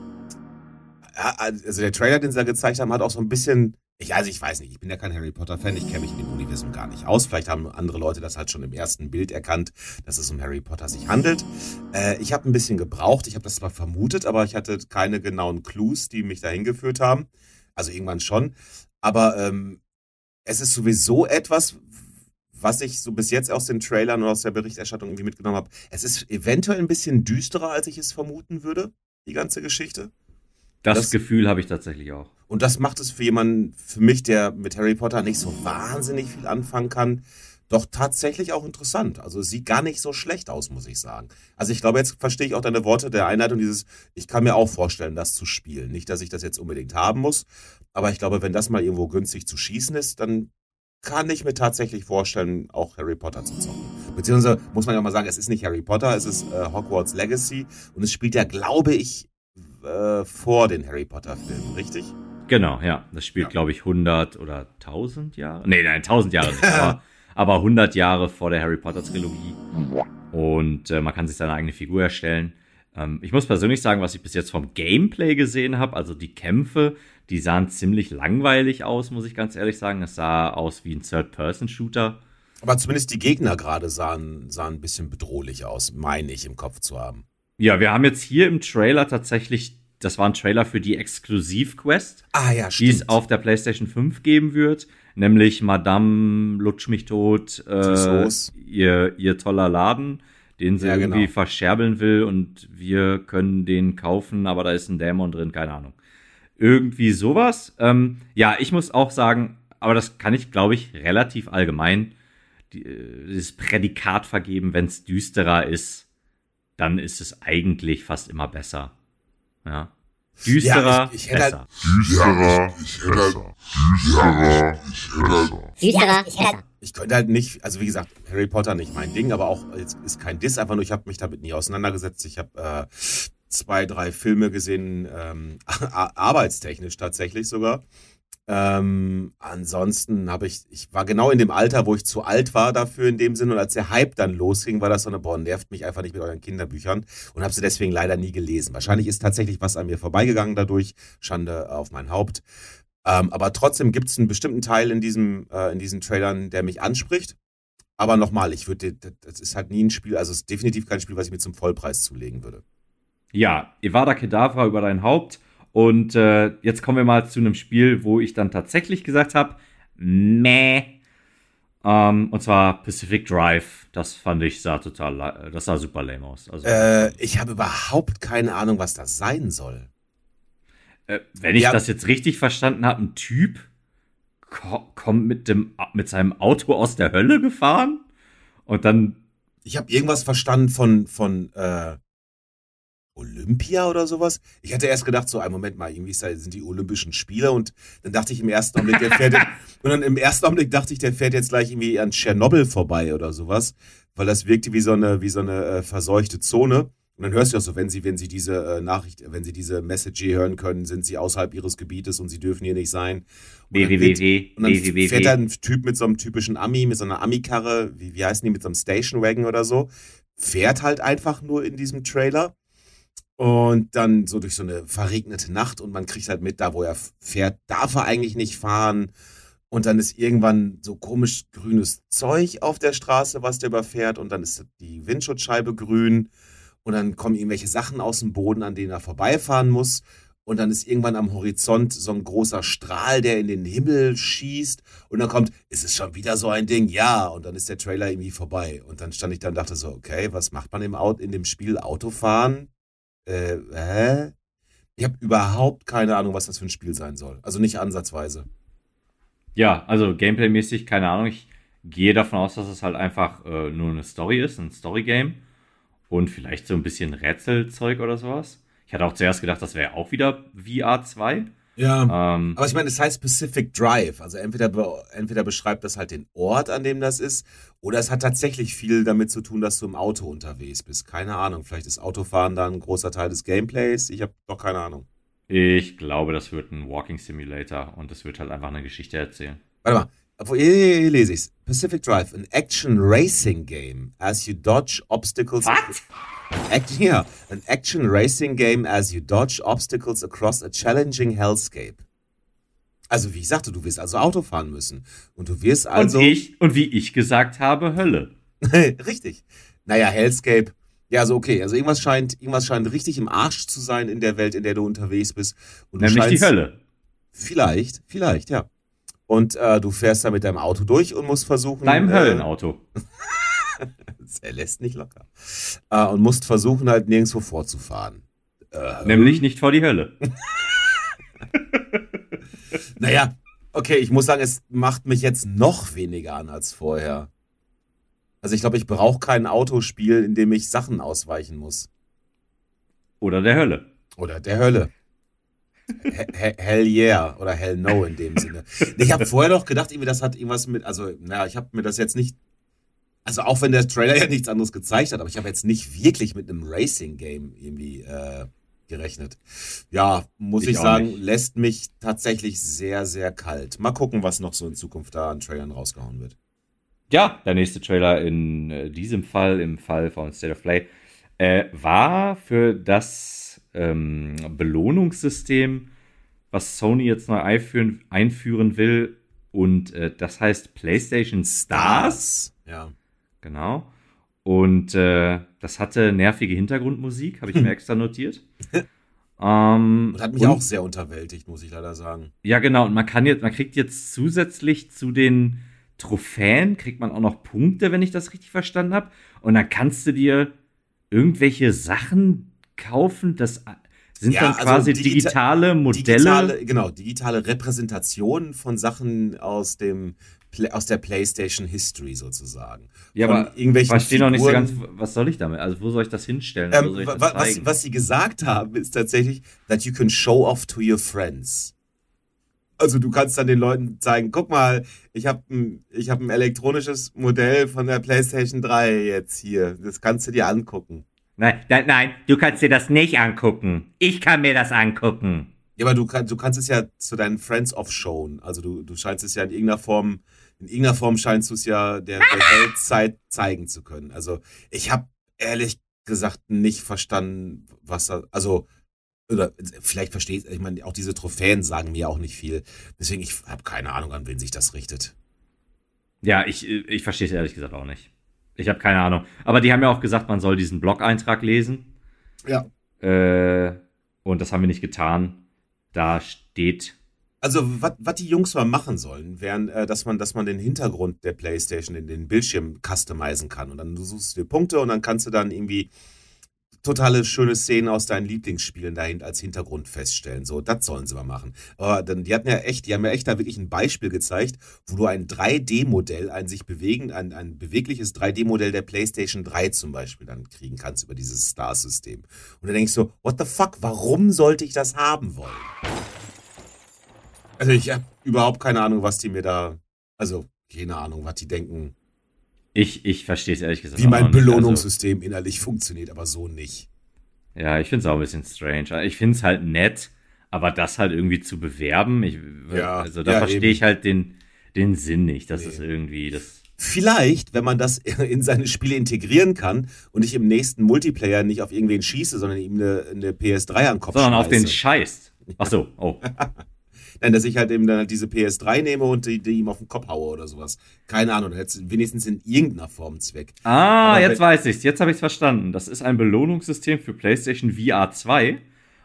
also der Trailer, den sie da gezeigt haben, hat auch so ein bisschen, ich, also ich weiß nicht, ich bin ja kein Harry Potter-Fan, ich kenne mich in dem Universum gar nicht aus. Vielleicht haben andere Leute das halt schon im ersten Bild erkannt, dass es um Harry Potter sich handelt. Äh, ich habe ein bisschen gebraucht, ich habe das zwar vermutet, aber ich hatte keine genauen Clues, die mich dahin geführt haben. Also irgendwann schon. Aber ähm, es ist sowieso etwas, was ich so bis jetzt aus den Trailern und aus der Berichterstattung irgendwie mitgenommen habe. Es ist eventuell ein bisschen düsterer, als ich es vermuten würde, die ganze Geschichte. Das, das Gefühl habe ich tatsächlich auch. Und das macht es für jemanden, für mich, der mit Harry Potter nicht so wahnsinnig viel anfangen kann, doch tatsächlich auch interessant. Also es sieht gar nicht so schlecht aus, muss ich sagen. Also ich glaube, jetzt verstehe ich auch deine Worte der Einleitung, dieses, ich kann mir auch vorstellen, das zu spielen. Nicht, dass ich das jetzt unbedingt haben muss, aber ich glaube, wenn das mal irgendwo günstig zu schießen ist, dann kann ich mir tatsächlich vorstellen, auch Harry Potter zu zocken. Beziehungsweise muss man ja mal sagen, es ist nicht Harry Potter, es ist äh, Hogwarts Legacy und es spielt ja, glaube ich, äh, vor den Harry Potter-Filmen, richtig? Genau, ja. Das spielt, ja. glaube ich, 100 oder 1000 Jahre. Nee, nein, 1000 Jahre nicht, aber, aber 100 Jahre vor der Harry Potter-Trilogie. Und äh, man kann sich seine eigene Figur erstellen. Ähm, ich muss persönlich sagen, was ich bis jetzt vom Gameplay gesehen habe, also die Kämpfe, die sahen ziemlich langweilig aus, muss ich ganz ehrlich sagen. Es sah aus wie ein Third-Person-Shooter. Aber zumindest die Gegner gerade sahen, sahen ein bisschen bedrohlich aus, meine ich im Kopf zu haben. Ja, wir haben jetzt hier im Trailer tatsächlich, das war ein Trailer für die Exklusiv-Quest, ah, ja, die es auf der PlayStation 5 geben wird, nämlich Madame Lutsch mich tot, äh, ihr, ihr toller Laden, den sie ja, genau. irgendwie verscherbeln will und wir können den kaufen, aber da ist ein Dämon drin, keine Ahnung. Irgendwie sowas. Ähm, ja, ich muss auch sagen, aber das kann ich, glaube ich, relativ allgemein die, äh, dieses Prädikat vergeben, wenn es düsterer ist dann ist es eigentlich fast immer besser. Ja. Düsterer, ja, ich, ich besser. Halt, düsterer, ich hätte halt, düsterer, ich hätte halt, düsterer, ich hätte ich könnte halt nicht, also wie gesagt, Harry Potter nicht mein Ding, aber auch jetzt ist kein Diss, einfach nur, ich habe mich damit nie auseinandergesetzt. Ich habe äh, zwei, drei Filme gesehen, ähm, arbeitstechnisch tatsächlich sogar. Ähm, ansonsten habe ich, ich war genau in dem Alter, wo ich zu alt war dafür in dem Sinn. Und als der Hype dann losging, war das so eine, boah, nervt mich einfach nicht mit euren Kinderbüchern und habe sie deswegen leider nie gelesen. Wahrscheinlich ist tatsächlich was an mir vorbeigegangen dadurch. Schande auf mein Haupt. Ähm, aber trotzdem gibt es einen bestimmten Teil in diesem, äh, in diesen Trailern, der mich anspricht. Aber nochmal, ich würde, das ist halt nie ein Spiel, also es ist definitiv kein Spiel, was ich mir zum Vollpreis zulegen würde. Ja, Evada Kedavra über dein Haupt und äh, jetzt kommen wir mal zu einem Spiel, wo ich dann tatsächlich gesagt habe, meh. Ähm, und zwar Pacific Drive. Das fand ich sah total, das sah super lame aus. Also, Äh, ich habe überhaupt keine Ahnung, was das sein soll. äh, wenn ich ja. das jetzt richtig verstanden habe, ein Typ ko kommt mit, dem, mit seinem Auto aus der Hölle gefahren und dann Ich habe irgendwas verstanden von, von äh, Olympia oder sowas. Ich hatte erst gedacht, so, ein Moment mal, irgendwie ist da- sind die Olympischen Spiele und dann dachte ich im ersten Augenblick, der fährt jetzt, und dann im ersten Augenblick dachte ich, der fährt jetzt gleich irgendwie an Tschernobyl vorbei oder sowas, weil das wirkte wie so eine, wie so eine äh, verseuchte Zone. Und dann hörst du auch so, wenn sie, wenn sie diese äh, Nachricht, wenn sie diese Message hier hören können, sind sie außerhalb ihres Gebietes und sie dürfen hier nicht sein. Und dann wird- www, und dann fährt da ein Typ mit so einem typischen Ami, mit so einer Ami-Karre, wie, wie heißen die, mit so einem Station Wagon oder so, fährt halt einfach nur in diesem Trailer und dann so durch so eine verregnete Nacht und man kriegt halt mit, da wo er fährt, darf er eigentlich nicht fahren. Und dann ist irgendwann so komisch grünes Zeug auf der Straße, was der überfährt und dann ist die Windschutzscheibe grün und dann kommen irgendwelche Sachen aus dem Boden, an denen er vorbeifahren muss. Und dann ist irgendwann am Horizont so ein großer Strahl, der in den Himmel schießt. Und dann kommt, ist es schon wieder so ein Ding? Ja. Und dann ist der Trailer irgendwie vorbei. Und dann stand ich da und dachte so, okay, was macht man im Auto, in dem Spiel Autofahren? Äh, hä? Ich habe überhaupt keine Ahnung, was das für ein Spiel sein soll. Also nicht ansatzweise. Ja, also Gameplay-mäßig, keine Ahnung. Ich gehe davon aus, dass es halt einfach äh, nur eine Story ist, ein Story-Game. Und vielleicht so ein bisschen Rätselzeug oder sowas. Ich hatte auch zuerst gedacht, das wäre auch wieder VR 2. Ja. Ähm, Aber ich meine, es heißt Pacific Drive. Also entweder, be entweder beschreibt das halt den Ort, an dem das ist, oder es hat tatsächlich viel damit zu tun, dass du im Auto unterwegs bist. Keine Ahnung. Vielleicht ist Autofahren dann ein großer Teil des Gameplays. Ich habe doch keine Ahnung. ich glaube, das wird ein Walking Simulator und es wird halt einfach eine Geschichte erzählen. Warte mal. Obwohl, hier, hier, hier lese ich's. Pacific Drive, an action racing game as you dodge obstacles. Act, ja, an action racing game as you dodge obstacles across a challenging hellscape. Also wie ich sagte, du wirst also Auto fahren müssen. Und du wirst also... und ich, und wie ich gesagt habe, Hölle. richtig. Naja, Hellscape. Ja, also okay. Also irgendwas scheint, irgendwas scheint richtig im Arsch zu sein in der Welt, in der du unterwegs bist. Und du Nämlich die scheinst- Hölle. Vielleicht, vielleicht, ja. Und äh, du fährst da mit deinem Auto durch und musst versuchen. Deinem äh, Höllenauto. Er lässt nicht locker. Äh, und musst versuchen, halt nirgendwo vorzufahren. Äh, Nämlich nicht vor die Hölle. Naja, okay, ich muss sagen, es macht mich jetzt noch weniger an als vorher. Also ich glaube, ich brauche kein Autospiel, in dem ich Sachen ausweichen muss. Oder der Hölle. Oder der Hölle. He- he- Hell yeah oder Hell no in dem Sinne. Ich habe vorher noch gedacht, irgendwie das hat irgendwas mit, also, naja, ich habe mir das jetzt nicht, also auch wenn der Trailer ja nichts anderes gezeigt hat, aber ich habe jetzt nicht wirklich mit einem Racing-Game irgendwie äh, gerechnet. Ja, muss Ich ich, sagen, nicht. lässt mich tatsächlich sehr, sehr kalt. Mal gucken, was noch so in Zukunft da an Trailern rausgehauen wird. Ja, der nächste Trailer in äh, diesem Fall, im Fall von State of Play, äh, war für das ähm, Belohnungssystem, was Sony jetzt neu einführen, einführen will. Und äh, das heißt PlayStation Stars. Ja. Genau. Und äh, das hatte nervige Hintergrundmusik, habe ich mir extra notiert. ähm, Und hat mich auch sehr unterwältigt, muss ich leider sagen. ja, genau. Und man kann jetzt, man kriegt jetzt zusätzlich zu den Trophäen, kriegt man auch noch Punkte, wenn ich das richtig verstanden habe. Und dann kannst du dir irgendwelche Sachen kaufen. Das sind Ja, dann also quasi digita- digitale Modelle. Digitale, genau, digitale Repräsentationen von Sachen aus dem aus der PlayStation History sozusagen. ja, von aber ich irgendwelchen verstehe noch nicht so ganz, was soll ich damit? Also, wo soll ich das hinstellen? Ähm, ich das wa- was, was sie gesagt haben, ist tatsächlich, that you can show off to your friends. Also du kannst dann den Leuten zeigen, guck mal, ich habe ein, ich hab ein elektronisches Modell von der PlayStation 3 jetzt hier. Das kannst du dir angucken. Nein, nein, nein, du kannst dir das nicht angucken. Ich kann mir das angucken. Ja, aber du, kann, du kannst es ja zu deinen Friends offshowen. Also du, du scheinst es ja in irgendeiner Form, in irgendeiner Form scheinst du es ja der, der Welt Zeit zeigen zu können. Also ich habe ehrlich gesagt nicht verstanden, was da, also oder vielleicht versteht, ich meine, auch diese Trophäen sagen mir auch nicht viel. Deswegen, ich habe keine Ahnung, an wen sich das richtet. Ja, ich, ich verstehe es ehrlich gesagt auch nicht. Ich habe keine Ahnung. Aber die haben ja auch gesagt, man soll diesen Blog-Eintrag lesen. Ja. Äh, und das haben wir nicht getan. Da steht Also, was die Jungs mal machen sollen, wären, äh, dass man, dass man den Hintergrund der Playstation in den Bildschirm customizen kann. Und dann suchst du dir Punkte und dann kannst du dann irgendwie totale schöne Szenen aus deinen Lieblingsspielen dahin als Hintergrund feststellen. So, das sollen sie mal machen. Aber dann, die hatten ja echt, die haben ja echt da wirklich ein Beispiel gezeigt, wo du ein 3D-Modell, ein sich bewegend, ein, ein bewegliches 3D-Modell der PlayStation 3 zum Beispiel dann kriegen kannst über dieses Star-System. Und dann denkst du, what the fuck, warum sollte ich das haben wollen? Also ich habe überhaupt keine Ahnung, was die mir da, also keine Ahnung, was die denken, ich, ich verstehe es ehrlich gesagt. Wie mein Belohnungssystem also, innerlich funktioniert, aber so nicht. Ja, ich finde es auch ein bisschen strange. Ich finde es halt nett, aber das halt irgendwie zu bewerben, ich, ja, also da ja, verstehe ich halt den, den Sinn nicht. Das nee. ist irgendwie das. Vielleicht, wenn man das in seine Spiele integrieren kann und ich im nächsten Multiplayer nicht auf irgendwen schieße, sondern ihm eine, eine PS3 an den Kopf Sondern schmeiße. auf den scheißt. Ach so, oh. Nein, dass ich halt eben dann halt diese PS3 nehme und die, die ihm auf den Kopf haue oder sowas. Keine Ahnung, jetzt wenigstens in irgendeiner Form Zweck. Ah, Aber jetzt weiß ich's. Jetzt habe ich's verstanden. Das ist ein Belohnungssystem für PlayStation VR 2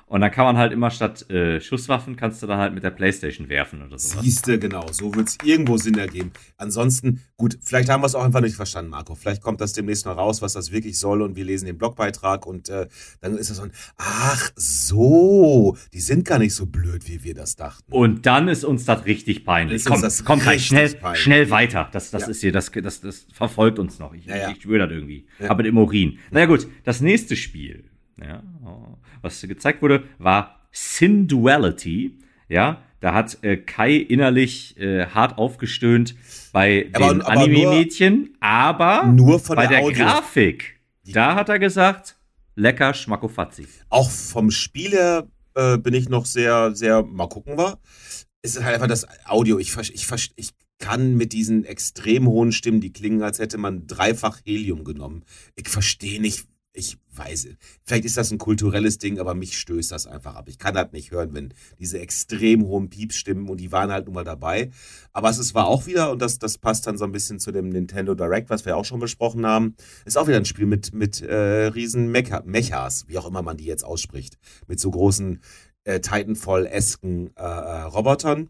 und dann kann man halt immer statt äh, Schusswaffen, kannst du dann halt mit der Playstation werfen oder so. Siehste, genau. So wird es irgendwo Sinn ergeben. Ansonsten, gut, vielleicht haben wir es auch einfach nicht verstanden, Marco. Vielleicht kommt das demnächst noch raus, was das wirklich soll und wir lesen den Blogbeitrag und äh, dann ist das so ein, ach so, die sind gar nicht so blöd, wie wir das dachten. Und dann ist uns das richtig peinlich. Komm, das komm gleich, schnell, peinlich. schnell weiter. Das, das ja. ist hier, das, das, das verfolgt uns noch. Ich, ja, ja. ich schwöre das irgendwie. Ja. Aber im Urin. Naja gut, das nächste Spiel. Ja, oh was gezeigt wurde, war Sin Duality. Ja, da hat äh, Kai innerlich äh, hart aufgestöhnt bei aber, den Anime-Mädchen, aber nur bei der, der Grafik. Da hat er gesagt, lecker Schmackofazzi. Auch vom Spiel her äh, bin ich noch sehr, sehr, mal gucken war. Es ist halt einfach das Audio. Ich, ich, ich kann mit diesen extrem hohen Stimmen, die klingen, als hätte man dreifach Helium genommen. Ich verstehe nicht, ich weiß, vielleicht ist das ein kulturelles Ding, aber mich stößt das einfach ab. Ich kann das nicht hören, wenn diese extrem hohen Pieps stimmen und die waren halt nun mal dabei. Aber es war auch wieder, und das, das passt dann so ein bisschen zu dem Nintendo Direct, was wir auch schon besprochen haben, ist auch wieder ein Spiel mit, mit äh, riesen Mecha, Mechas, wie auch immer man die jetzt ausspricht, mit so großen äh, Titanfall-esken äh, äh, Robotern.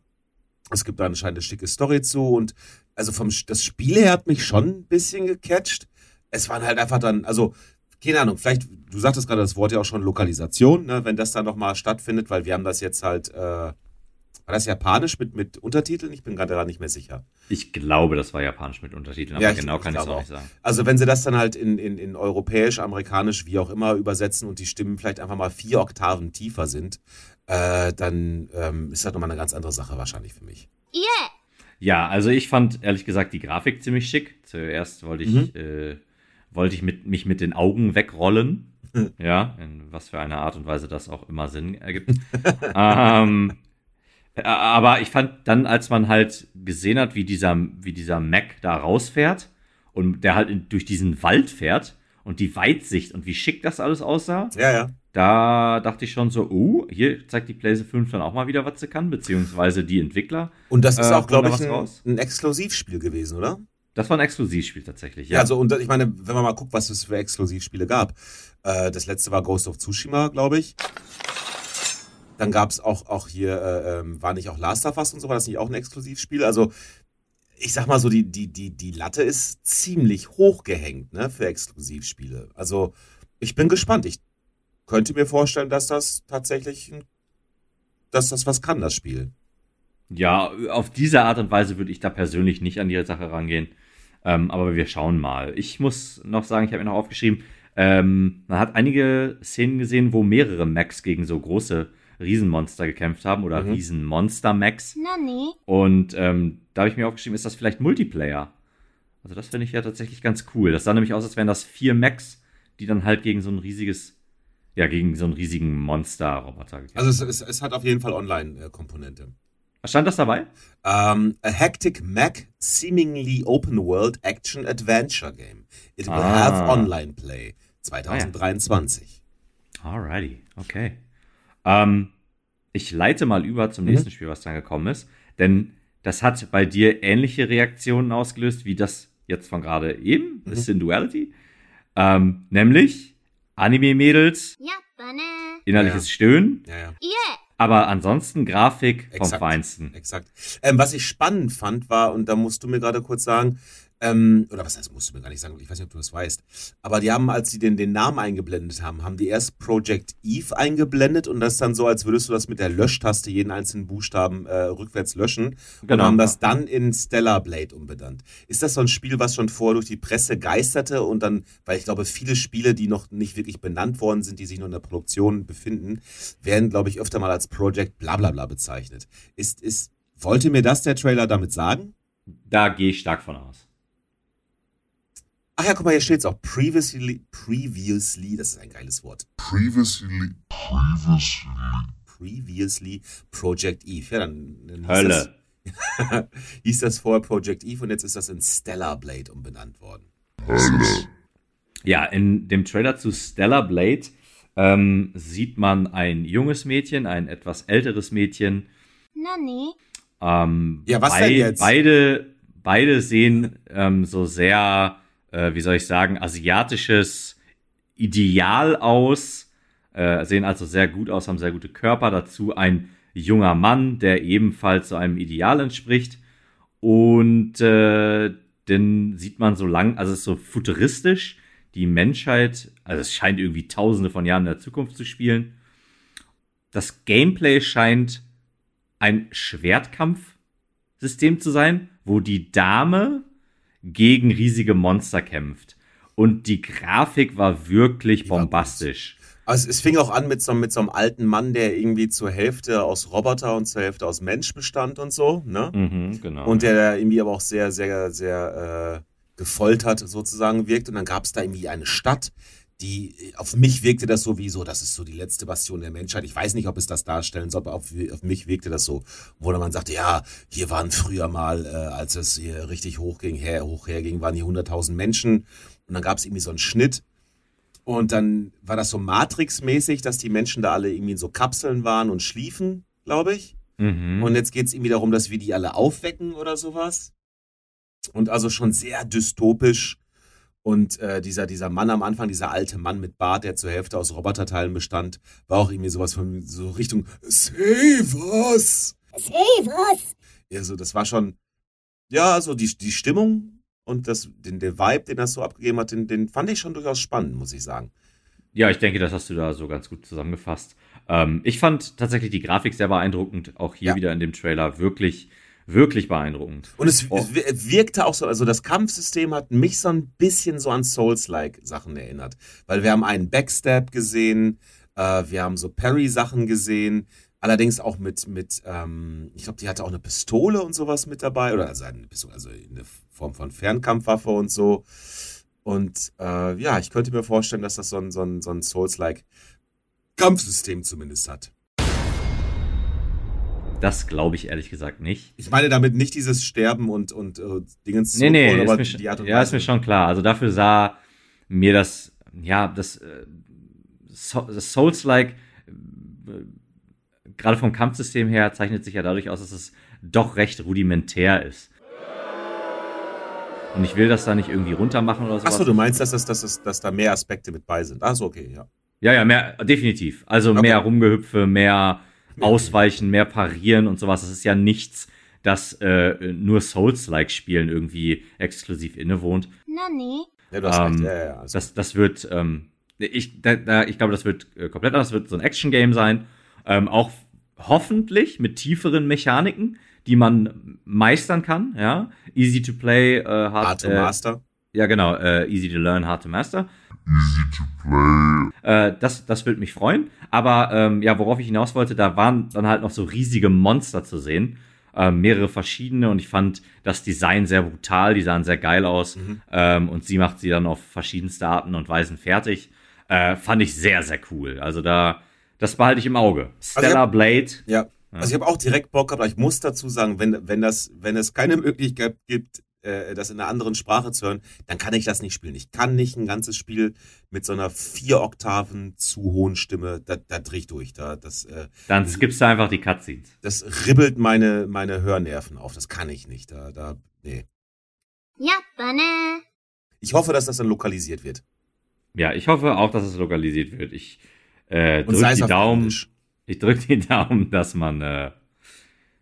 Es gibt da anscheinend eine schicke Story zu und also vom das Spiel her hat mich schon ein bisschen gecatcht. Es waren halt einfach dann, also keine Ahnung, vielleicht, du sagtest gerade das Wort ja auch schon Lokalisation, ne, wenn das dann nochmal stattfindet, weil wir haben das jetzt halt, äh, war das japanisch mit, mit Untertiteln? Ich bin gerade daran nicht mehr sicher. Ich glaube, das war japanisch mit Untertiteln, aber ja, ich, genau kann ich es auch nicht sagen. Also wenn sie das dann halt in, in, in europäisch, amerikanisch, wie auch immer übersetzen und die Stimmen vielleicht einfach mal vier Oktaven tiefer sind, äh, dann ähm, ist das nochmal eine ganz andere Sache wahrscheinlich für mich. Yeah! Ja, also ich fand ehrlich gesagt die Grafik ziemlich schick. Zuerst wollte ich mhm. äh, wollte ich mit, mich mit den Augen wegrollen. ja, in was für eine Art und Weise das auch immer Sinn ergibt. ähm, aber ich fand dann, als man halt gesehen hat, wie dieser, wie dieser Mac da rausfährt und der halt in, durch diesen Wald fährt und die Weitsicht und wie schick das alles aussah. Ja, ja. Da dachte ich schon so, uh, hier zeigt die PlayStation 5 dann auch mal wieder, was sie kann, beziehungsweise die Entwickler. Und das ist äh, auch, glaube ich, ein, ein Exklusivspiel gewesen, oder? Das war ein Exklusivspiel tatsächlich, ja. ja. Also, und ich meine, wenn man mal guckt, was es für Exklusivspiele gab. Äh, das letzte war Ghost of Tsushima, glaube ich. Dann gab es auch, auch hier, äh, ähm, war nicht auch Last of Us und so, war das nicht auch ein Exklusivspiel? Also, ich sag mal so, die, die, die, die Latte ist ziemlich hoch gehängt, ne, für Exklusivspiele. Also, ich bin gespannt. Ich könnte mir vorstellen, dass das tatsächlich, dass das was kann, das Spiel. Ja, auf diese Art und Weise würde ich da persönlich nicht an die Sache rangehen. Ähm, aber wir schauen mal. Ich muss noch sagen, ich habe mir noch aufgeschrieben, ähm, man hat einige Szenen gesehen, wo mehrere Macs gegen so große Riesenmonster gekämpft haben oder mhm. Riesenmonster-Macs. Und ähm, da habe ich mir aufgeschrieben, ist das vielleicht Multiplayer? Also das finde ich ja tatsächlich ganz cool. Das sah nämlich aus, als wären das vier Macs, die dann halt gegen so ein riesiges, ja, gegen so einen riesigen Monster-Roboter gekämpft haben. Also es, es, es, hat auf jeden Fall Online-Komponente. Was stand das dabei? Um, a hectic Mac, seemingly open world action adventure game. It will ah. have online play 2023. Ah, ja. Alrighty, okay. Ähm, ich leite mal über zum mhm. nächsten Spiel, was dann gekommen ist, denn das hat bei dir ähnliche Reaktionen ausgelöst wie das jetzt von gerade eben, mhm. Sin Duality. Ähm, nämlich Anime-Mädels, innerliches ja. Stöhnen. Ja, ja. Aber ansonsten Grafik vom Exakt. Feinsten. Exakt. Ähm, was ich spannend fand, war, und da musst du mir gerade kurz sagen, ähm, oder was heißt, musst du mir gar nicht sagen, ich weiß nicht, ob du das weißt, aber die haben, als sie den, den Namen eingeblendet haben, haben die erst Project Eve eingeblendet und das ist dann so, als würdest du das mit der Löschtaste jeden einzelnen Buchstaben äh, rückwärts löschen und Genau. haben das dann in Stellar Blade umbenannt. Ist das so ein Spiel, was schon vorher durch die Presse geisterte und dann, weil ich glaube, viele Spiele, die noch nicht wirklich benannt worden sind, die sich noch in der Produktion befinden, werden, glaube ich, öfter mal als Project Blablabla bezeichnet. Ist, ist, wollte mir das der Trailer damit sagen? Da gehe ich stark von aus. Ach ja, guck mal, hier steht es auch. Previously, previously, das ist ein geiles Wort. previously previously Previously Project Eve. Ja, dann, dann hieß Hölle. Das, hieß das vorher Project Eve und jetzt ist das in Stellar Blade umbenannt worden. Hölle Ja, in dem Trailer zu Stellar Blade ähm, sieht man ein junges Mädchen, ein etwas älteres Mädchen. 何 Ähm, Ja, was denn jetzt? Beide, beide sehen ähm, so sehr, äh, wie soll ich sagen, asiatisches Ideal aus, äh, sehen also sehr gut aus, haben sehr gute Körper. Dazu ein junger Mann, der ebenfalls so einem Ideal entspricht. Und äh, dann sieht man so lang, also es ist so futuristisch, die Menschheit, also es scheint irgendwie tausende von Jahren in der Zukunft zu spielen. Das Gameplay scheint ein Schwertkampfsystem zu sein, wo die Dame gegen riesige Monster kämpft. Und die Grafik war wirklich bombastisch. Also es fing auch an mit so, mit so einem alten Mann, der irgendwie zur Hälfte aus Roboter und zur Hälfte aus Mensch bestand und so, ne? Mhm, genau. Und der irgendwie aber auch sehr, sehr, sehr äh, gefoltert sozusagen wirkt. Und dann gab es da irgendwie eine Stadt, die auf mich wirkte das so wie so, das ist so die letzte Bastion der Menschheit. Ich weiß nicht, ob es das darstellen soll, aber auf, auf mich wirkte das so, wo man sagte, ja, hier waren früher mal, äh, als es hier richtig hoch ging, her, hoch herging, waren hier 100.000 Menschen. Und dann gab es irgendwie so einen Schnitt. Und dann war das so Matrix-mäßig, dass die Menschen da alle irgendwie in so Kapseln waren und schliefen, glaube ich. mhm. Und jetzt geht es irgendwie darum, dass wir die alle aufwecken oder sowas. Und also schon sehr dystopisch. Und äh, dieser, dieser Mann am Anfang, dieser alte Mann mit Bart, der zur Hälfte aus Roboterteilen bestand, war auch irgendwie sowas von so Richtung Save us! Save us! Also das war schon, ja, so die, die Stimmung und das, den, der Vibe, den das so abgegeben hat, den, den fand ich schon durchaus spannend, muss ich sagen. Ja, ich denke, das hast du da so ganz gut zusammengefasst. Ähm, ich fand tatsächlich die Grafik sehr beeindruckend. Auch hier Ja. wieder in dem Trailer wirklich, wirklich beeindruckend. Und es, Oh. es wir- es wirkte auch so, also das Kampfsystem hat mich so ein bisschen so an Souls-like Sachen erinnert. Weil wir haben einen Backstab gesehen, äh, wir haben so Parry-Sachen gesehen, allerdings auch mit, mit ähm, ich glaube, die hatte auch eine Pistole und sowas mit dabei, oder also eine Pistole, also in der Form von Fernkampfwaffe und so. Und äh, ja, ich könnte mir vorstellen, dass das so ein, so ein, so ein Souls-like Kampfsystem zumindest hat. Das glaube ich ehrlich gesagt nicht. Ich meine damit nicht dieses Sterben und, und äh, Dingens Nee, nee, zurückholen, ist aber mir, schon- die Art und ja, ist mir schon klar. Also dafür sah mir das, ja, das, äh, so, das Souls-like, äh, gerade vom Kampfsystem her, zeichnet sich ja dadurch aus, dass es doch recht rudimentär ist. Und ich will das da nicht irgendwie runtermachen oder sowas. Achso, du meinst, dass, das, dass, das, dass da mehr Aspekte mit bei sind. Achso, okay, ja. Ja, ja, mehr, definitiv. Also Okay. mehr Rumgehüpfe, mehr Ausweichen, mehr Parieren und sowas. Das ist ja nichts, das äh, nur Souls-like Spielen irgendwie exklusiv innewohnt. 何 Ja, du hast Ähm, recht. Ja, ja, ja. Also, Das, das wird, ähm, ich, da, da, ich glaube, das wird äh, komplett anders. Das wird so ein Action-Game sein. Ähm, auch hoffentlich mit tieferen Mechaniken, die man meistern kann. Ja, easy to play, äh, hard, Hard to äh, Master. Ja, genau. Äh, easy to learn, hard to master. easy to play Äh, das, das würde mich freuen. Aber ähm, ja, worauf ich hinaus wollte, da waren dann halt noch so riesige Monster zu sehen. Ähm, mehrere verschiedene und ich fand das Design sehr brutal, die sahen sehr geil aus. Mhm. Ähm, und sie macht sie dann auf verschiedenste Arten und Weisen fertig. Äh, fand ich sehr, sehr cool. Also da, das behalte ich im Auge. Stellar Also hab- Blade. Ja. Also ich habe auch direkt Bock gehabt, aber ich muss dazu sagen, wenn, wenn, das, wenn es keine Möglichkeit gibt, äh, das in einer anderen Sprache zu hören, dann kann ich das nicht spielen. Ich kann nicht ein ganzes Spiel mit so einer vier Oktaven zu hohen Stimme, da, da drehe ich durch. Da, das, äh, dann skippst du einfach die Cutscenes. Das ribbelt meine, meine Hörnerven auf. Das kann ich nicht. Da, da, nee. Ja, Banne. Ich hoffe, dass das dann lokalisiert wird. Ja, ich hoffe auch, dass es lokalisiert wird. Ich äh, drücke die Daumen. Englisch. Ich drücke die Daumen, dass man äh,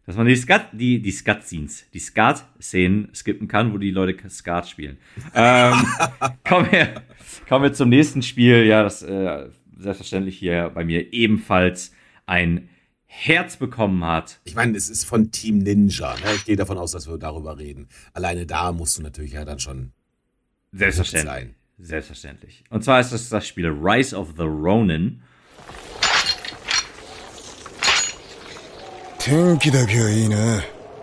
dass man die Skat, die, die Skat-Scenes, die Skat-Szenen skippen kann, wo die Leute Skat spielen. ähm, kommen, wir, kommen wir zum nächsten Spiel. Ja, das äh, selbstverständlich hier bei mir ebenfalls ein Herz bekommen hat. Ich meine, es ist von Team Ninja. Ne? Ich gehe davon aus, dass wir darüber reden. Alleine da musst du natürlich ja dann schon Selbstverständlich. sein. Selbstverständlich. Und zwar ist das das Spiel Rise of the Ronin. 天気だけはいいな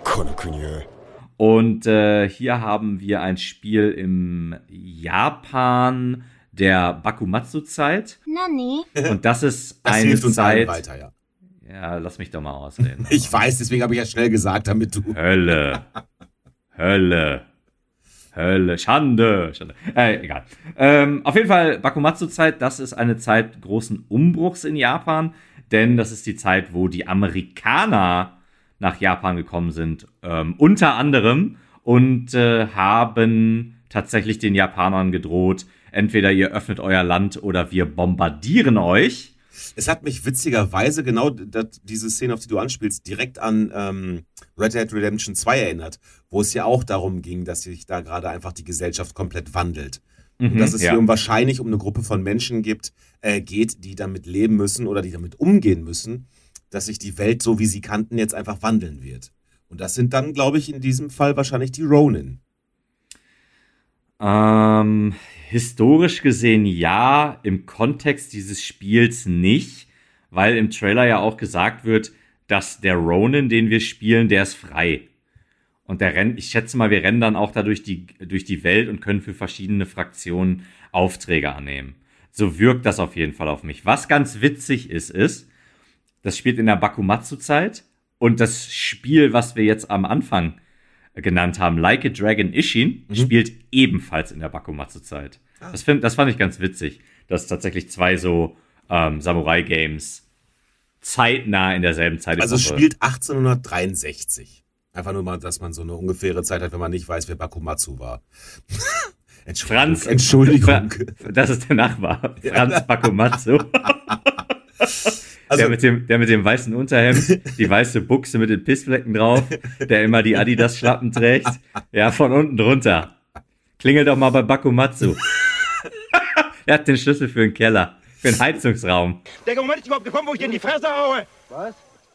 この国は Und äh, hier haben wir ein Spiel im Japan der Bakumatsu-Zeit. Nani? Und das ist Das eine hilft uns allen Zeit. weiter, ja. Ja, lass mich doch mal ausreden. Ich weiß, deswegen habe ich ja schnell gesagt, damit du. Hölle. Hölle. Hölle. Schande. Schande. Äh, egal. Ähm, auf jeden Fall, Bakumatsu-Zeit, das ist eine Zeit großen Umbruchs in Japan, denn das ist die Zeit, wo die Amerikaner nach Japan gekommen sind, ähm, unter anderem, und äh, haben tatsächlich den Japanern gedroht, entweder ihr öffnet euer Land oder wir bombardieren euch. Es hat mich witzigerweise genau dat, diese Szene, auf die du anspielst, direkt an ähm, Red Dead Redemption 2 erinnert, wo es ja auch darum ging, dass sich da gerade einfach die Gesellschaft komplett wandelt. Und dass es ja. hier um wahrscheinlich um eine Gruppe von Menschen gibt, äh, geht, die damit leben müssen oder die damit umgehen müssen, dass sich die Welt, so wie sie kannten, jetzt einfach wandeln wird. Und das sind dann, glaube ich, in diesem Fall wahrscheinlich die Ronin. Ähm, historisch gesehen ja, im Kontext dieses Spiels nicht, weil im Trailer ja auch gesagt wird, dass der Ronin, den wir spielen, der ist frei. Und der rennt, ich schätze mal, wir rennen dann auch da durch die, durch die Welt und können für verschiedene Fraktionen Aufträge annehmen. So wirkt das auf jeden Fall auf mich. Was ganz witzig ist, ist, das spielt in der Bakumatsu-Zeit und das Spiel, was wir jetzt am Anfang genannt haben, Like a Dragon Ishin, spielt ebenfalls in der Bakumatsu-Zeit. Das, find, das fand ich ganz witzig, dass tatsächlich zwei so ähm, Samurai-Games zeitnah in derselben Zeit Also es spielt 1863. Einfach nur mal, dass man so eine ungefähre Zeit hat, wenn man nicht weiß, wer Bakumatsu war. Entschuldigung. Franz. Entschuldigung. Das ist der Nachbar. Franz Bakumatsu. Also, der, mit dem, der mit dem weißen Unterhemd, die weiße Buchse mit den Pissflecken drauf, der immer die Adidas-Schlappen trägt. Ja, von unten drunter. Klingelt doch mal bei Bakumatsu. er hat den Schlüssel für den Keller, für den Heizungsraum. Der Moment ist überhaupt gekommen, wo ich dir in die Fresse haue.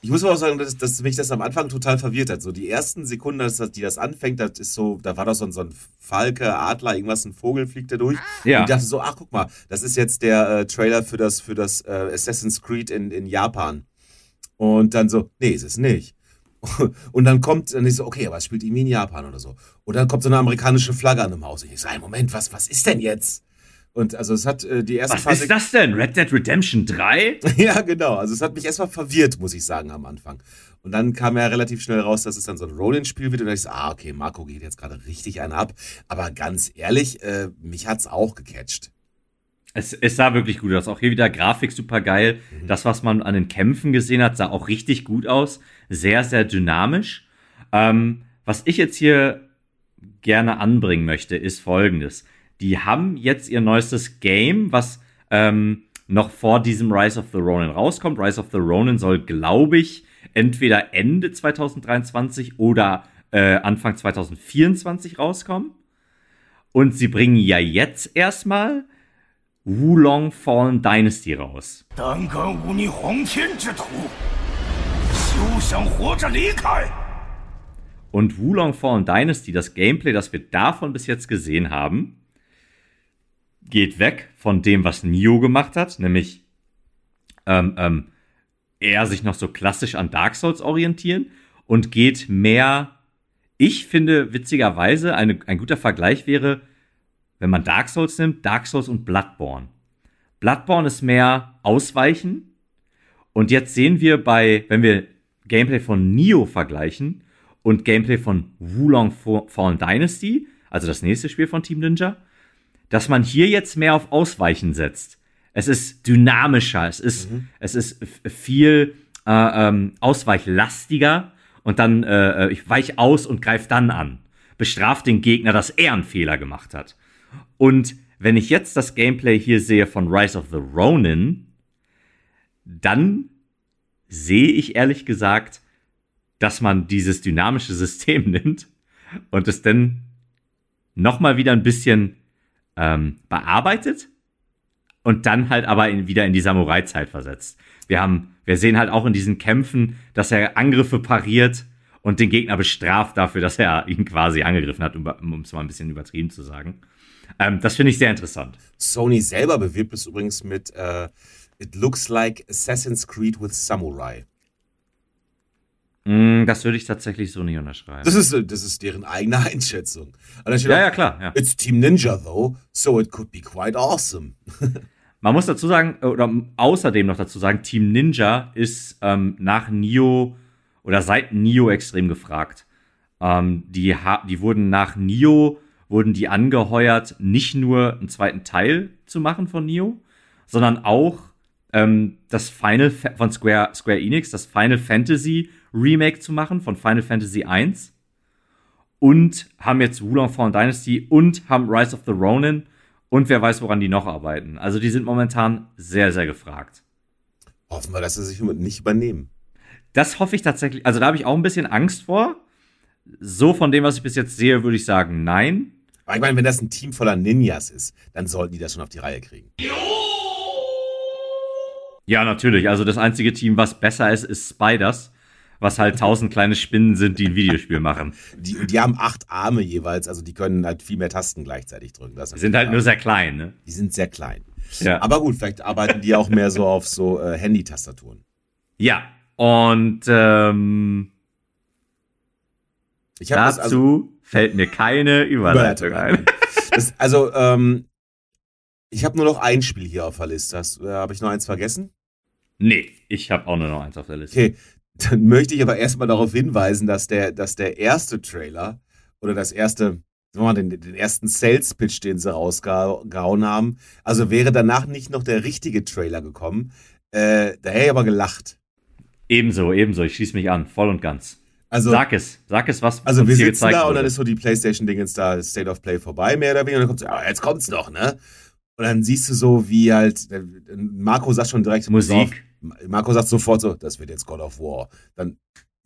Ich muss aber auch sagen, dass, dass mich das am Anfang total verwirrt hat. So die ersten Sekunden, dass, das- die das anfängt, das ist so, da war doch so ein, so ein Falke, Adler, irgendwas, ein Vogel fliegt da durch. Ja. Und ich dachte so, ach guck mal, das ist jetzt der äh, Trailer für das, für das äh, Assassin's Creed in, in Japan. Und dann so, nee, ist es nicht. Und dann kommt, dann ist so, okay, aber es spielt irgendwie in Japan oder so. Und dann kommt so eine amerikanische Flagge an dem Haus. Und ich so, hey, Moment, was, was ist denn jetzt? Und also es hat äh, die erste Was Phase. ist das denn? Red Dead Redemption 3? Ja, genau. Also es hat mich erstmal verwirrt, muss ich sagen, am Anfang. Und dann kam ja relativ schnell raus, dass es dann so ein Roll-In-Spiel wird. Und ich so, ah, okay, Marco geht jetzt gerade richtig einen ab. Aber ganz ehrlich, äh, mich hat's auch gecatcht. Es, es sah wirklich gut aus. Auch hier wieder Grafik super geil. Das, was man an den Kämpfen gesehen hat, sah auch richtig gut aus. Sehr, sehr dynamisch. Ähm, was ich jetzt hier gerne anbringen möchte, ist folgendes die haben jetzt ihr neuestes Game, was ähm, noch vor diesem Rise of the Ronin rauskommt. Rise of the Ronin soll, glaube ich, entweder Ende 2023 oder äh, Anfang 2024 rauskommen. Und sie bringen ja jetzt erstmal Wulong Fallen Dynasty raus. Und Wulong Fallen Dynasty, das Gameplay, das wir davon bis jetzt gesehen haben, geht weg von dem, was Nio gemacht hat, nämlich ähm, ähm, eher sich noch so klassisch an Dark Souls orientieren und geht mehr, ich finde witzigerweise, eine, ein guter Vergleich wäre, wenn man Dark Souls nimmt, Dark Souls und Bloodborne. Bloodborne ist mehr Ausweichen und jetzt sehen wir bei, wenn wir Gameplay von Nio vergleichen und Gameplay von Wulong Fallen Dynasty, also das nächste Spiel von Team Ninja, dass man hier jetzt mehr auf Ausweichen setzt. Es ist dynamischer, es ist, es ist viel äh, ähm, ausweichlastiger und dann äh, äh, ich weich aus und greif dann an. Bestraft den Gegner, dass er einen Fehler gemacht hat. Und wenn ich jetzt das Gameplay hier sehe von Rise of the Ronin, dann sehe ich ehrlich gesagt, dass man dieses dynamische System nimmt und es dann nochmal wieder ein bisschen ähm, bearbeitet und dann halt aber in, wieder in die Samurai-Zeit versetzt. Wir haben, wir sehen halt auch in diesen Kämpfen, dass er Angriffe pariert und den Gegner bestraft dafür, dass er ihn quasi angegriffen hat, um es mal ein bisschen übertrieben zu sagen. Ähm, das finde ich sehr interessant. Sony selber bewirbt es übrigens mit äh, It looks like Assassin's Creed with Samurai. Mm, das würde ich tatsächlich so nicht unterschreiben. Das ist, das ist deren eigene Einschätzung. ja, ja, klar. Ja. It's Team Ninja, though, so it could be quite awesome. Man muss dazu sagen, oder außerdem noch dazu sagen, Team Ninja ist ähm, nach Nio oder seit Nio extrem gefragt. Ähm, die, die wurden nach Nio wurden die angeheuert, nicht nur einen zweiten Teil zu machen von Nio, sondern auch ähm, das Final Fa von Square, Square Enix, das Final Fantasy Remake zu machen von Final Fantasy 1 und haben jetzt Wulong Fallen Dynasty und haben Rise of the Ronin und wer weiß, woran die noch arbeiten. Also die sind momentan sehr, sehr gefragt. Hoffen wir, dass sie sich nicht übernehmen. Das hoffe ich tatsächlich. Also da habe ich auch ein bisschen Angst vor. So von dem, was ich bis jetzt sehe, würde ich sagen, nein. Aber ich meine, wenn das ein Team voller Ninjas ist, dann sollten die das schon auf die Reihe kriegen. Ja, natürlich. Also das einzige Team, was besser ist, ist Spiders, was halt tausend kleine Spinnen sind, die ein Videospiel machen. Die, die haben acht Arme jeweils, also die können halt viel mehr Tasten gleichzeitig drücken. Das die sind halt nur sehr klein, ne? Die sind sehr klein. Ja. Aber gut, vielleicht arbeiten die auch mehr so auf so äh, Handy-Tastaturen. Ja, und ähm, dazu also, fällt mir keine Überleitung, Überleitung ein. Das, also, ähm, ich habe nur noch ein Spiel hier auf der Liste. Äh, habe ich noch eins vergessen? Nee, ich habe auch nur noch eins auf der Liste. Okay, dann möchte ich aber erstmal darauf hinweisen, dass der, dass der erste oder das erste, sagen wir mal, den, den ersten Sales-Pitch, den sie rausgehauen haben, also wäre danach nicht noch der richtige Trailer gekommen, äh, da hätte ich aber gelacht. Ebenso, ebenso. Ich schließe mich an, voll und ganz. Also, sag es, sag es, was Also wir sitzen da und dann ist so die PlayStation-Dingens da, State of Play vorbei, mehr oder weniger. Und dann kommt so, ah, jetzt kommt's noch, ne? Und dann siehst du so, wie halt, Marco sagt schon direkt Musik. Marco sagt sofort so, das wird jetzt God of War. Dann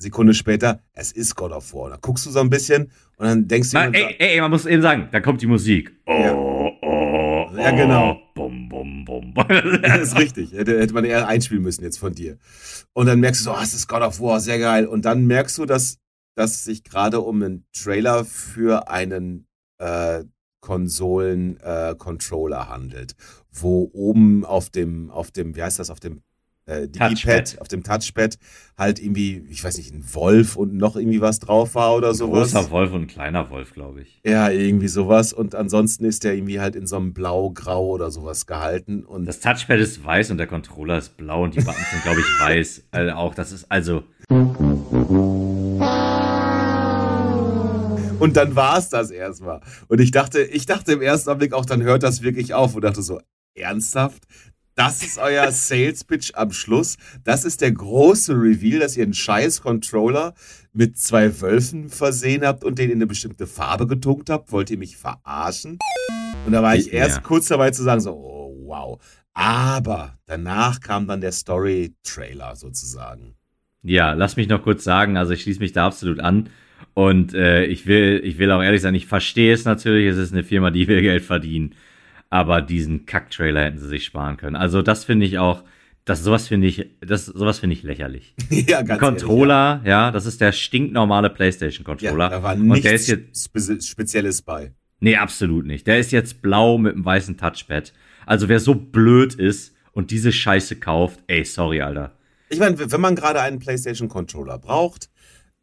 Sekunde später, es ist God of War. Dann guckst du so ein bisschen und dann denkst du dir. Ey, ey, ey, man muss eben sagen, da kommt die Musik. Oh, ja. oh, ja, genau. Bum, bum, bum. das ist richtig. Hätte, hätte man eher einspielen müssen jetzt von dir. Und dann merkst du so, oh, es ist God of War, sehr geil. Und dann merkst du, dass, dass es sich gerade um einen Trailer für einen äh, Konsolen-Controller äh, handelt, wo oben auf dem, auf dem, wie heißt das, auf dem äh, Digipad, auf dem Touchpad halt irgendwie, ich weiß nicht, ein Wolf und noch irgendwie was drauf war oder sowas. Ein großer Wolf und ein kleiner Wolf, glaube ich. Ja, irgendwie sowas. Und ansonsten ist der irgendwie halt in so einem Blau-Grau oder sowas gehalten. Und das Touchpad ist weiß und der Controller ist blau und die Buttons sind, glaube ich, weiß. Also auch das ist also. Und dann war es das erstmal. Und ich dachte, ich dachte im ersten Augenblick auch, dann hört das wirklich auf und dachte so, ernsthaft? Das ist euer Sales Pitch am Schluss. Das ist der große Reveal, dass ihr einen scheiß Controller mit zwei Wölfen versehen habt und den in eine bestimmte Farbe getunkt habt. Wollt ihr mich verarschen? Und da war ich erst ja. kurz dabei zu sagen, so, oh, wow. Aber danach kam dann der Story-Trailer sozusagen. Ja, lass mich noch kurz sagen, also ich schließe mich da absolut an. Und äh, ich will, ich will auch ehrlich sein, ich verstehe es natürlich, es ist eine Firma, die will Geld verdienen. Aber diesen Kack-Trailer hätten sie sich sparen können. Also, das finde ich auch, das sowas finde ich, das sowas finde ich lächerlich. ja, ganz Controller, ehrlich, ja. ja. das ist der stinknormale PlayStation Controller. Ja, da war nichts Und der ist jetzt Spe Spezielles bei. Nee, absolut nicht. Der ist jetzt blau mit einem weißen Touchpad. Also wer so blöd ist und diese Scheiße kauft, ey, sorry, Alter. Ich meine, wenn man gerade einen PlayStation Controller braucht,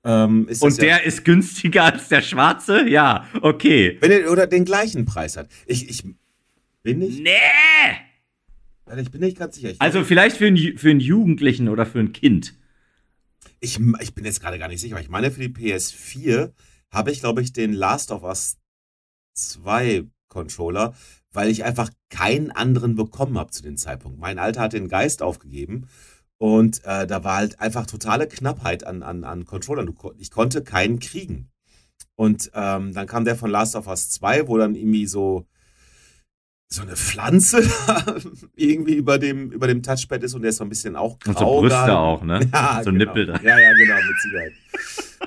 ähm, und der ja, ist günstiger als der schwarze? Ja, okay. Wenn er oder den gleichen Preis hat. Ich, ich bin nicht. Nee! Ich bin nicht ganz sicher. Ich also vielleicht für einen, für einen Jugendlichen oder für ein Kind. Ich, ich bin jetzt gerade gar nicht sicher, aber ich meine, für die PS4 habe ich, glaube ich, den Last of Us 2 Controller, weil ich einfach keinen anderen bekommen habe zu dem Zeitpunkt. Mein Alter hat den Geist aufgegeben und äh, da war halt einfach totale Knappheit an, an, an Controllern. Ich konnte keinen kriegen. Und ähm, dann kam der von Last of Us 2, wo dann irgendwie so so eine Pflanze irgendwie über dem, über dem Touchpad ist und der ist so ein bisschen auch grau. Und so Brüste gehalten. auch, ne? Ja, so genau. Nippel dran. Ja, ja, genau, mit Sicherheit.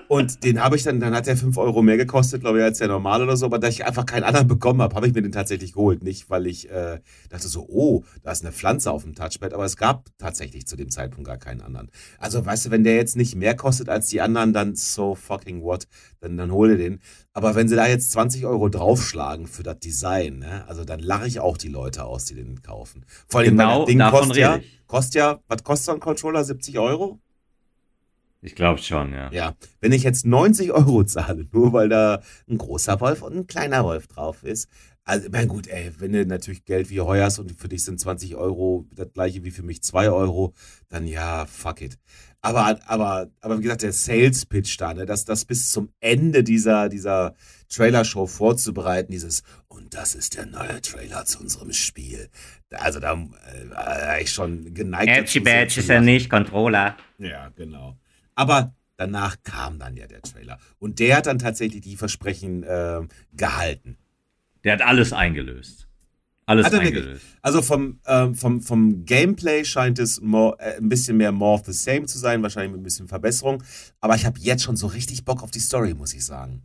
Und den habe ich dann, dann hat der 5 Euro mehr gekostet, glaube ich, als der normal oder so. Aber da ich einfach keinen anderen bekommen habe, habe ich mir den tatsächlich geholt. Nicht, weil ich äh, dachte so, oh, da ist eine Pflanze auf dem Touchpad. Aber es gab tatsächlich zu dem Zeitpunkt gar keinen anderen. Also, weißt du, wenn der jetzt nicht mehr kostet als die anderen, dann so fucking what, dann, dann hol dir den. Aber wenn sie da jetzt 20 Euro draufschlagen für das Design, ne, also dann lache ich auch die Leute aus, die den kaufen. Vor allem, Genau weil das Ding kostet ja, kostet ja, was kostet so ein Controller? 70 Euro? Ich glaube schon, ja. Ja, wenn ich jetzt 90 Euro zahle, nur weil da ein großer Wolf und ein kleiner Wolf drauf ist. Also, na gut, ey, wenn du natürlich Geld wie heu hast und für dich sind 20 Euro das gleiche wie für mich 2 Euro, dann ja, fuck it. Aber, aber, aber wie gesagt, der Sales Pitch da, ne, das, das bis zum Ende dieser, dieser Trailer-Show vorzubereiten, dieses, und das ist der neue Trailer zu unserem Spiel. Also da äh, war ich schon geneigt. dazu, sehr zu lachen. nicht, Controller. Ja, genau. Aber danach kam dann ja der Trailer. Und der hat dann tatsächlich die Versprechen äh, gehalten. Der hat alles eingelöst. Alles Hat er wirklich? eingelöst. Also vom, ähm, vom, vom Gameplay scheint es more, äh, ein bisschen mehr more of the same zu sein, wahrscheinlich mit ein bisschen Verbesserung. Aber ich habe jetzt schon so richtig Bock auf die Story, muss ich sagen.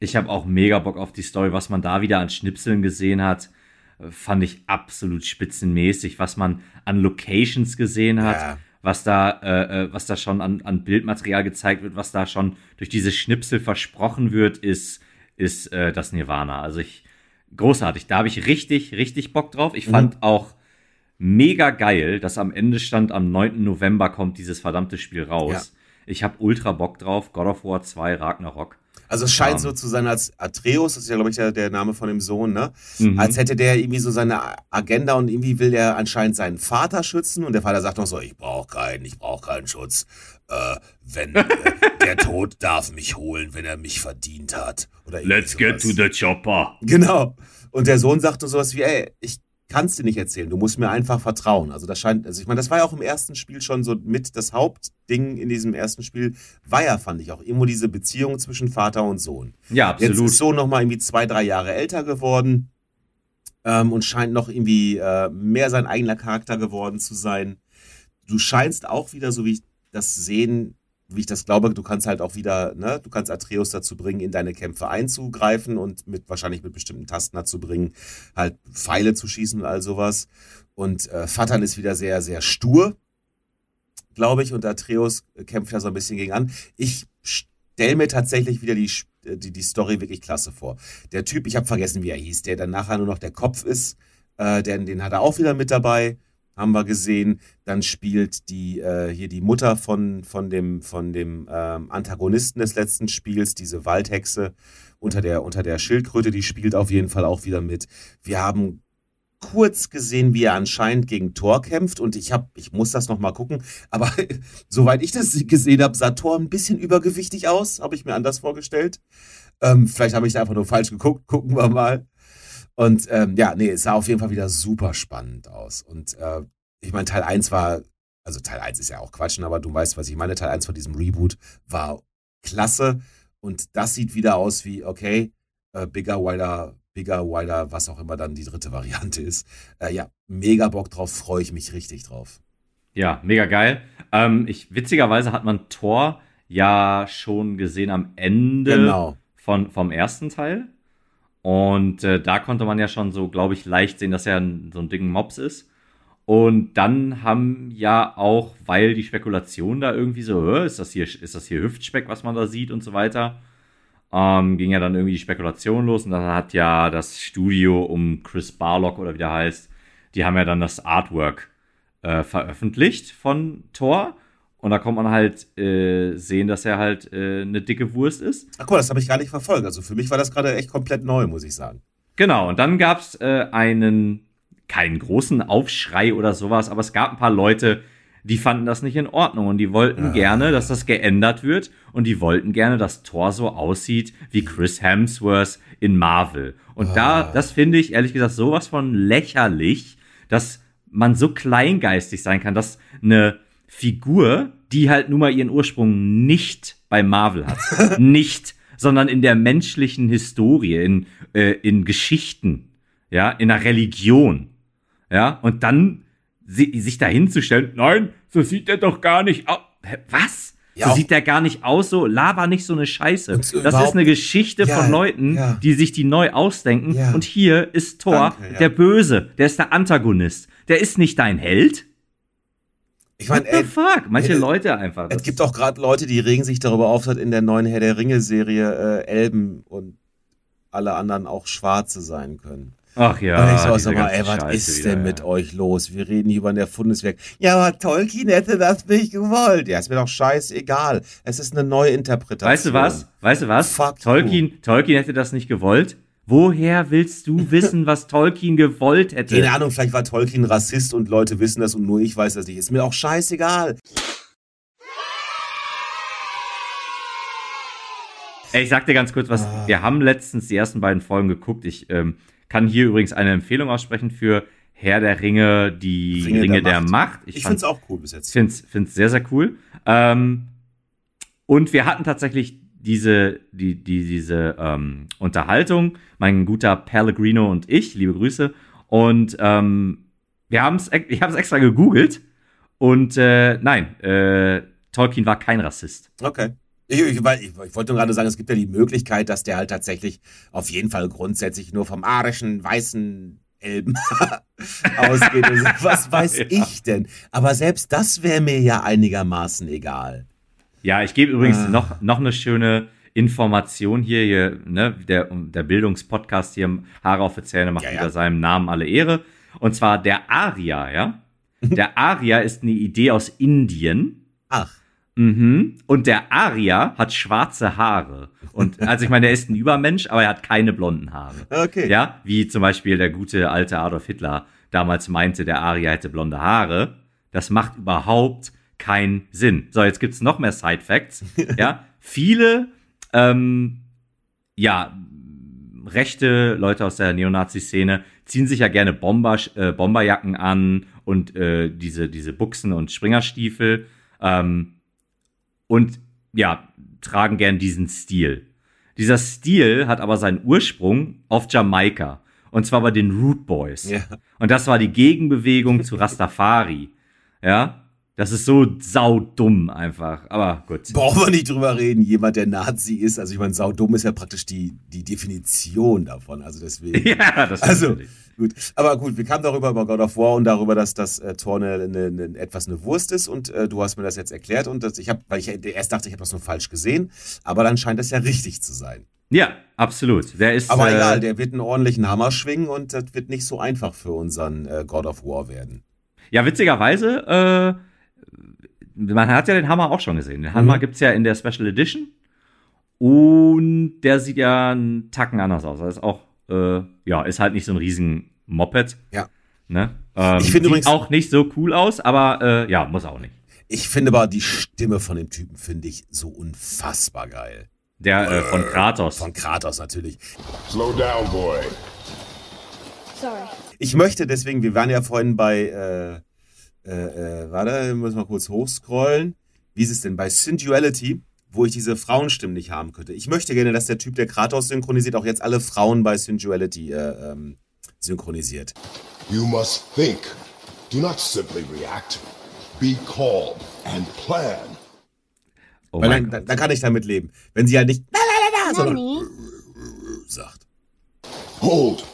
Ich habe auch mega Bock auf die Story, was man da wieder an Schnipseln gesehen hat. äh, Fand ich absolut spitzenmäßig, was man an Locations gesehen hat, Ja. Was da, äh, äh, was da schon an, an Bildmaterial gezeigt wird, was da schon durch diese Schnipsel versprochen wird, ist, ist äh, das Nirvana. Also ich großartig. Da habe ich richtig, richtig Bock drauf. Ich fand auch mega geil, dass am Ende stand, am 9. November kommt dieses verdammte Spiel raus. Ja. Ich habe ultra Bock drauf. God of War 2, Ragnarok. Also es scheint Ähm. so zu sein, als Atreus, das ist ja, glaube ich, der, der Name von dem Sohn, ne? Mhm. Als hätte der irgendwie so seine Agenda und irgendwie will der anscheinend seinen Vater schützen und der Vater sagt noch so, ich brauche keinen, ich brauche keinen Schutz. Äh, wenn äh, der Tod darf mich holen, wenn er mich verdient hat. Oder irgendwie sowas. the chopper. Genau. Und der Sohn sagte sowas wie, ey, ich kann's dir nicht erzählen, du musst mir einfach vertrauen. Also das scheint, also ich meine, das war ja auch im ersten Spiel schon so mit das Hauptding in diesem ersten Spiel, war ja, fand ich auch, irgendwo diese Beziehung zwischen Vater und Sohn. Ja, Jetzt absolut. ist Sohn noch mal irgendwie zwei, drei Jahre älter geworden ähm, und scheint noch irgendwie äh, mehr sein eigener Charakter geworden zu sein. Du scheinst auch wieder, so wie ich das sehen, wie ich das glaube, du kannst halt auch wieder, ne, du kannst Atreus dazu bringen, in deine Kämpfe einzugreifen und mit wahrscheinlich mit bestimmten Tasten dazu bringen, halt Pfeile zu schießen und all sowas. Und äh, Vatan ist wieder sehr, sehr stur, glaube ich, und Atreus kämpft ja so ein bisschen gegen an. Ich stelle mir tatsächlich wieder die, die, die Story wirklich klasse vor. Der Typ, ich habe vergessen, wie er hieß, der dann nachher nur noch der Kopf ist, äh, den, den hat er auch wieder mit dabei, haben wir gesehen. Dann spielt die äh, hier die Mutter von, von dem, von dem ähm, Antagonisten des letzten Spiels, diese Waldhexe unter der, unter der Schildkröte, die spielt auf jeden Fall auch wieder mit. Wir haben kurz gesehen, wie er anscheinend gegen Thor kämpft und ich habe, ich muss das noch mal gucken, aber soweit ich das gesehen habe, sah Thor ein bisschen übergewichtig aus, habe ich mir anders vorgestellt. Ähm, vielleicht habe ich da einfach nur falsch geguckt, gucken wir mal. Und ähm, ja, nee, es sah auf jeden Fall wieder super spannend aus. Und äh, ich meine, Teil 1 war, also Teil 1 ist ja auch Quatschen, aber du weißt, was ich meine. Teil 1 von diesem Reboot war klasse. Und das sieht wieder aus wie, okay, äh, bigger, wider, bigger, wider, was auch immer dann die dritte Variante ist. Äh, ja, mega Bock drauf, freue ich mich richtig drauf. Ja, mega geil. Ähm, ich, witzigerweise hat man Thor ja schon gesehen am Ende Genau. von, vom ersten Teil. Und äh, da konnte man ja schon so, glaube ich, leicht sehen, dass er ein, so ein Ding Mops ist. Und dann haben ja auch, weil die Spekulation da irgendwie so, "Hä, ist das hier, ist das hier Hüftspeck, was man da sieht und so weiter, ähm, ging ja dann irgendwie die Spekulation los und dann hat ja das Studio um Chris Barlock oder wie der heißt, die haben ja dann das Artwork äh, veröffentlicht von Thor. Und da kommt man halt äh, sehen, dass er halt äh, eine dicke Wurst ist. Ach cool, das habe ich gar nicht verfolgt. Also für mich war das gerade echt komplett neu, muss ich sagen. Genau, und dann gab es äh, einen, keinen großen Aufschrei oder sowas, aber es gab ein paar Leute, die fanden das nicht in Ordnung und die wollten gerne, dass das geändert wird und die wollten gerne, dass Thor so aussieht wie Chris Hemsworth in Marvel. Und da, das finde ich ehrlich gesagt sowas von lächerlich, dass man so kleingeistig sein kann, dass eine Figur, die halt nun mal ihren Ursprung nicht bei Marvel hat, nicht, sondern in der menschlichen Historie, in, äh, in Geschichten, ja, in einer Religion, ja, und dann si sich dahinzustellen, nein, so sieht er doch gar nicht aus. Was? Ja, so sieht der gar nicht aus, so laber nicht so eine Scheiße. So Das ist eine Geschichte Ja, von Leuten, ja. die sich die neu ausdenken. Und hier ist Thor, Danke, der Böse, der ist der Antagonist. Der ist nicht dein Held. Ich meine, What the fuck? Manche äh, Leute einfach. es gibt auch gerade Leute, die regen sich darüber auf, dass in der neuen Herr der Ringe-Serie äh, Elben und alle anderen auch Schwarze sein können. Ach ja. und ich so, sag mal, ey, was ist wieder, denn ja. mit euch los? Wir reden hier über ein Erfundenes Ja, aber Tolkien hätte das nicht gewollt. Ja, ist mir doch scheißegal. Es ist eine Neuinterpretation. Weißt du was? Weißt du was? Fuck you. Tolkien, Tolkien hätte das nicht gewollt. Woher willst du wissen, was Tolkien gewollt hätte? Keine Ahnung, vielleicht war Tolkien Rassist und Leute wissen das und nur ich weiß das nicht. Ist mir auch scheißegal. Ey, ich sag dir ganz kurz was. Ah. Wir haben letztens die ersten beiden Folgen geguckt. Ich ähm, kann hier übrigens eine Empfehlung aussprechen für Herr der Ringe, die Ringe, der, Macht. Ich, fand- finde es auch cool bis jetzt. finde es find's sehr, sehr cool. Ähm, und wir hatten tatsächlich diese, die, die, diese ähm, Unterhaltung, mein guter Pellegrino und ich, liebe Grüße. Und ähm, wir haben's, ich habe es extra gegoogelt. Und äh, nein, äh, Tolkien war kein Rassist. Okay. Ich, ich, ich, ich wollte nur gerade sagen, es gibt ja die Möglichkeit, dass der halt tatsächlich auf jeden Fall grundsätzlich nur vom arischen, weißen Elben ausgeht. Also, was weiß Ja. ich denn? Aber selbst das wäre mir ja einigermaßen egal. Ja, ich gebe übrigens Ah. noch, noch eine schöne Information hier, hier ne, der, der Bildungspodcast hier, Haare auf die Zähne macht Ja, ja. wieder seinem Namen alle Ehre. Und zwar der Aria, ja. Der Aria ist eine Idee aus Indien. Ach, Mhm. Und der Aria hat schwarze Haare. Und also ich meine, er ist ein Übermensch, aber er hat keine blonden Haare. okay. Ja, wie zum Beispiel der gute alte Adolf Hitler damals meinte, der Aria hätte blonde Haare. Das macht überhaupt keinen Sinn. So, jetzt gibt's noch mehr Side Facts. ja, viele, ähm, ja, rechte Leute aus der Neonazi-Szene ziehen sich ja gerne Bomber, äh, Bomberjacken an und äh, diese, diese Buchsen und Springerstiefel. Ähm, und ja, tragen gern diesen Stil. Dieser Stil hat aber seinen Ursprung auf Jamaika. Und zwar bei den Root Boys. Ja. Und das war die Gegenbewegung zu Rastafari. Ja. Das ist so saudumm einfach. Aber gut. Brauchen wir nicht drüber reden, jemand, der Nazi ist. Also ich meine, saudumm ist ja praktisch die, die Definition davon. Also deswegen. Ja, das Also, natürlich. gut. Aber gut, wir kamen darüber über God of War und darüber, dass das äh, Tor eine, eine, eine, etwas eine Wurst ist und äh, du hast mir das jetzt erklärt und das, ich habe, weil ich erst dachte, ich habe das nur falsch gesehen, aber dann scheint das ja richtig zu sein. Ja, absolut. Der ist. Aber äh, egal, der wird einen ordentlichen Hammer schwingen und das wird nicht so einfach für unseren äh, God of War werden. Ja, witzigerweise, äh, man hat ja den Hammer auch schon gesehen. Den Hammer gibt's ja in der Special Edition. Und der sieht ja einen Tacken anders aus. Das ist auch, äh, ja, ist halt nicht so ein riesen Moped. Ja. Ne? Ähm, Ich finde sieht übrigens- auch nicht so cool aus, aber äh, ja, muss auch nicht. Ich finde aber die Stimme von dem Typen finde ich so unfassbar geil. Der äh, von Kratos. Von Kratos natürlich. Slow down, boy. Sorry. Ich möchte deswegen, wir waren ja vorhin bei, äh, äh, warte, muss mal kurz hochscrollen. Wie ist es denn bei Sensuality, wo ich diese Frauenstimmen nicht haben könnte? Ich möchte gerne, dass der Typ, der Kratos synchronisiert, auch jetzt alle Frauen bei Sensuality äh, ähm, synchronisiert. You must think. Do not simply react. Be calm and plan. oh Weil mein dann, Gott. dann, dann kann ich damit leben. Wenn sie halt nicht la, la, la, sondern sagt. Hold.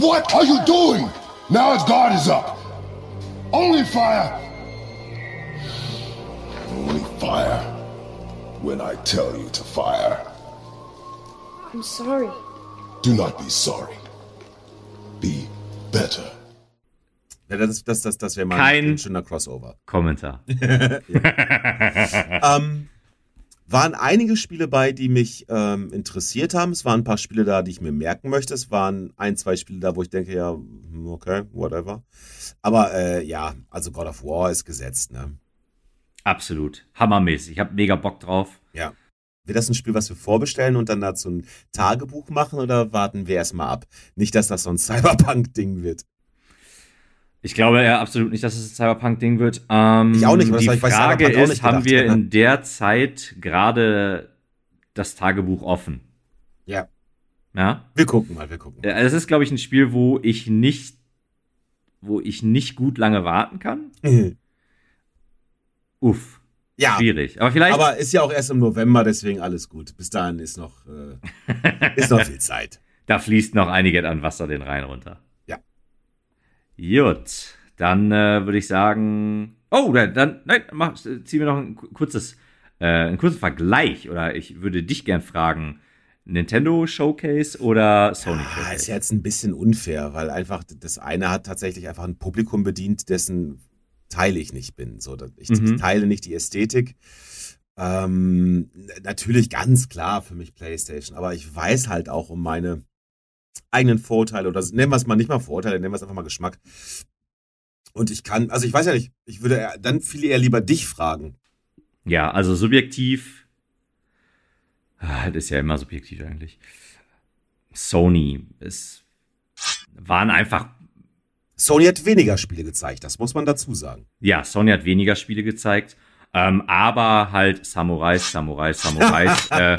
What are you doing? Now his guard is up. Only fire. Only fire when I tell you to fire. I'm sorry. Do not be sorry. Be better. Ja, das, das, das, das wäre mal Kein- ein schöner Crossover. Kommentar. Ähm, waren einige Spiele bei, die mich ähm, interessiert haben. Es waren ein paar Spiele da, die ich mir merken möchte. Es waren ein, zwei Spiele da, wo ich denke, ja, hm, okay, whatever. Aber äh, ja, also God of War ist gesetzt, ne? Absolut. Hammermäßig. Ich habe mega Bock drauf. Ja. Wird das ein Spiel, was wir vorbestellen und dann dazu ein Tagebuch machen oder warten wir erstmal ab? Nicht, dass das so ein Cyberpunk-Ding wird. Ich glaube ja absolut nicht, dass es ein Cyberpunk-Ding wird. Ähm, Ich auch nicht, aber Die Frage ist, nicht haben gedacht, wir ja. in der Zeit gerade das Tagebuch offen? Ja. Ja. Wir gucken mal, wir gucken. Es ist, glaube ich, ein Spiel, wo ich nicht, wo ich nicht gut lange warten kann. Uff. ja. Schwierig. Aber vielleicht. Aber ist ja auch erst im November, deswegen alles gut. Bis dahin ist noch, äh, ist noch viel Zeit. Da fließt noch einiges an Wasser den Rhein runter. Ja. Gut, dann äh, würde ich sagen. Oh, dann, dann nein, mach, ziehen wir noch ein ku- kurzes, äh, einen kurzen Vergleich. Oder ich würde dich gern fragen: Nintendo Showcase oder Sony Ah, Showcase? ist jetzt ein bisschen unfair, weil einfach das eine hat tatsächlich einfach ein Publikum bedient, dessen Teil ich nicht bin. So, ich, Mhm. teile nicht die Ästhetik. Ähm, natürlich ganz klar für mich PlayStation, aber ich weiß halt auch um meine eigenen Vorurteile oder nennen wir es mal nicht mal Vorurteile, nennen wir es einfach mal Geschmack. Und ich kann, also ich weiß ja nicht, ich würde eher- dann viel eher lieber dich fragen. Ja, also subjektiv. Ah, Das ist ja immer subjektiv eigentlich. Sony. Es waren einfach Sony hat weniger Spiele gezeigt, das muss man dazu sagen. Ja, Sony hat weniger Spiele gezeigt. Ähm, aber halt Samurais, Samurais, Samurais, äh,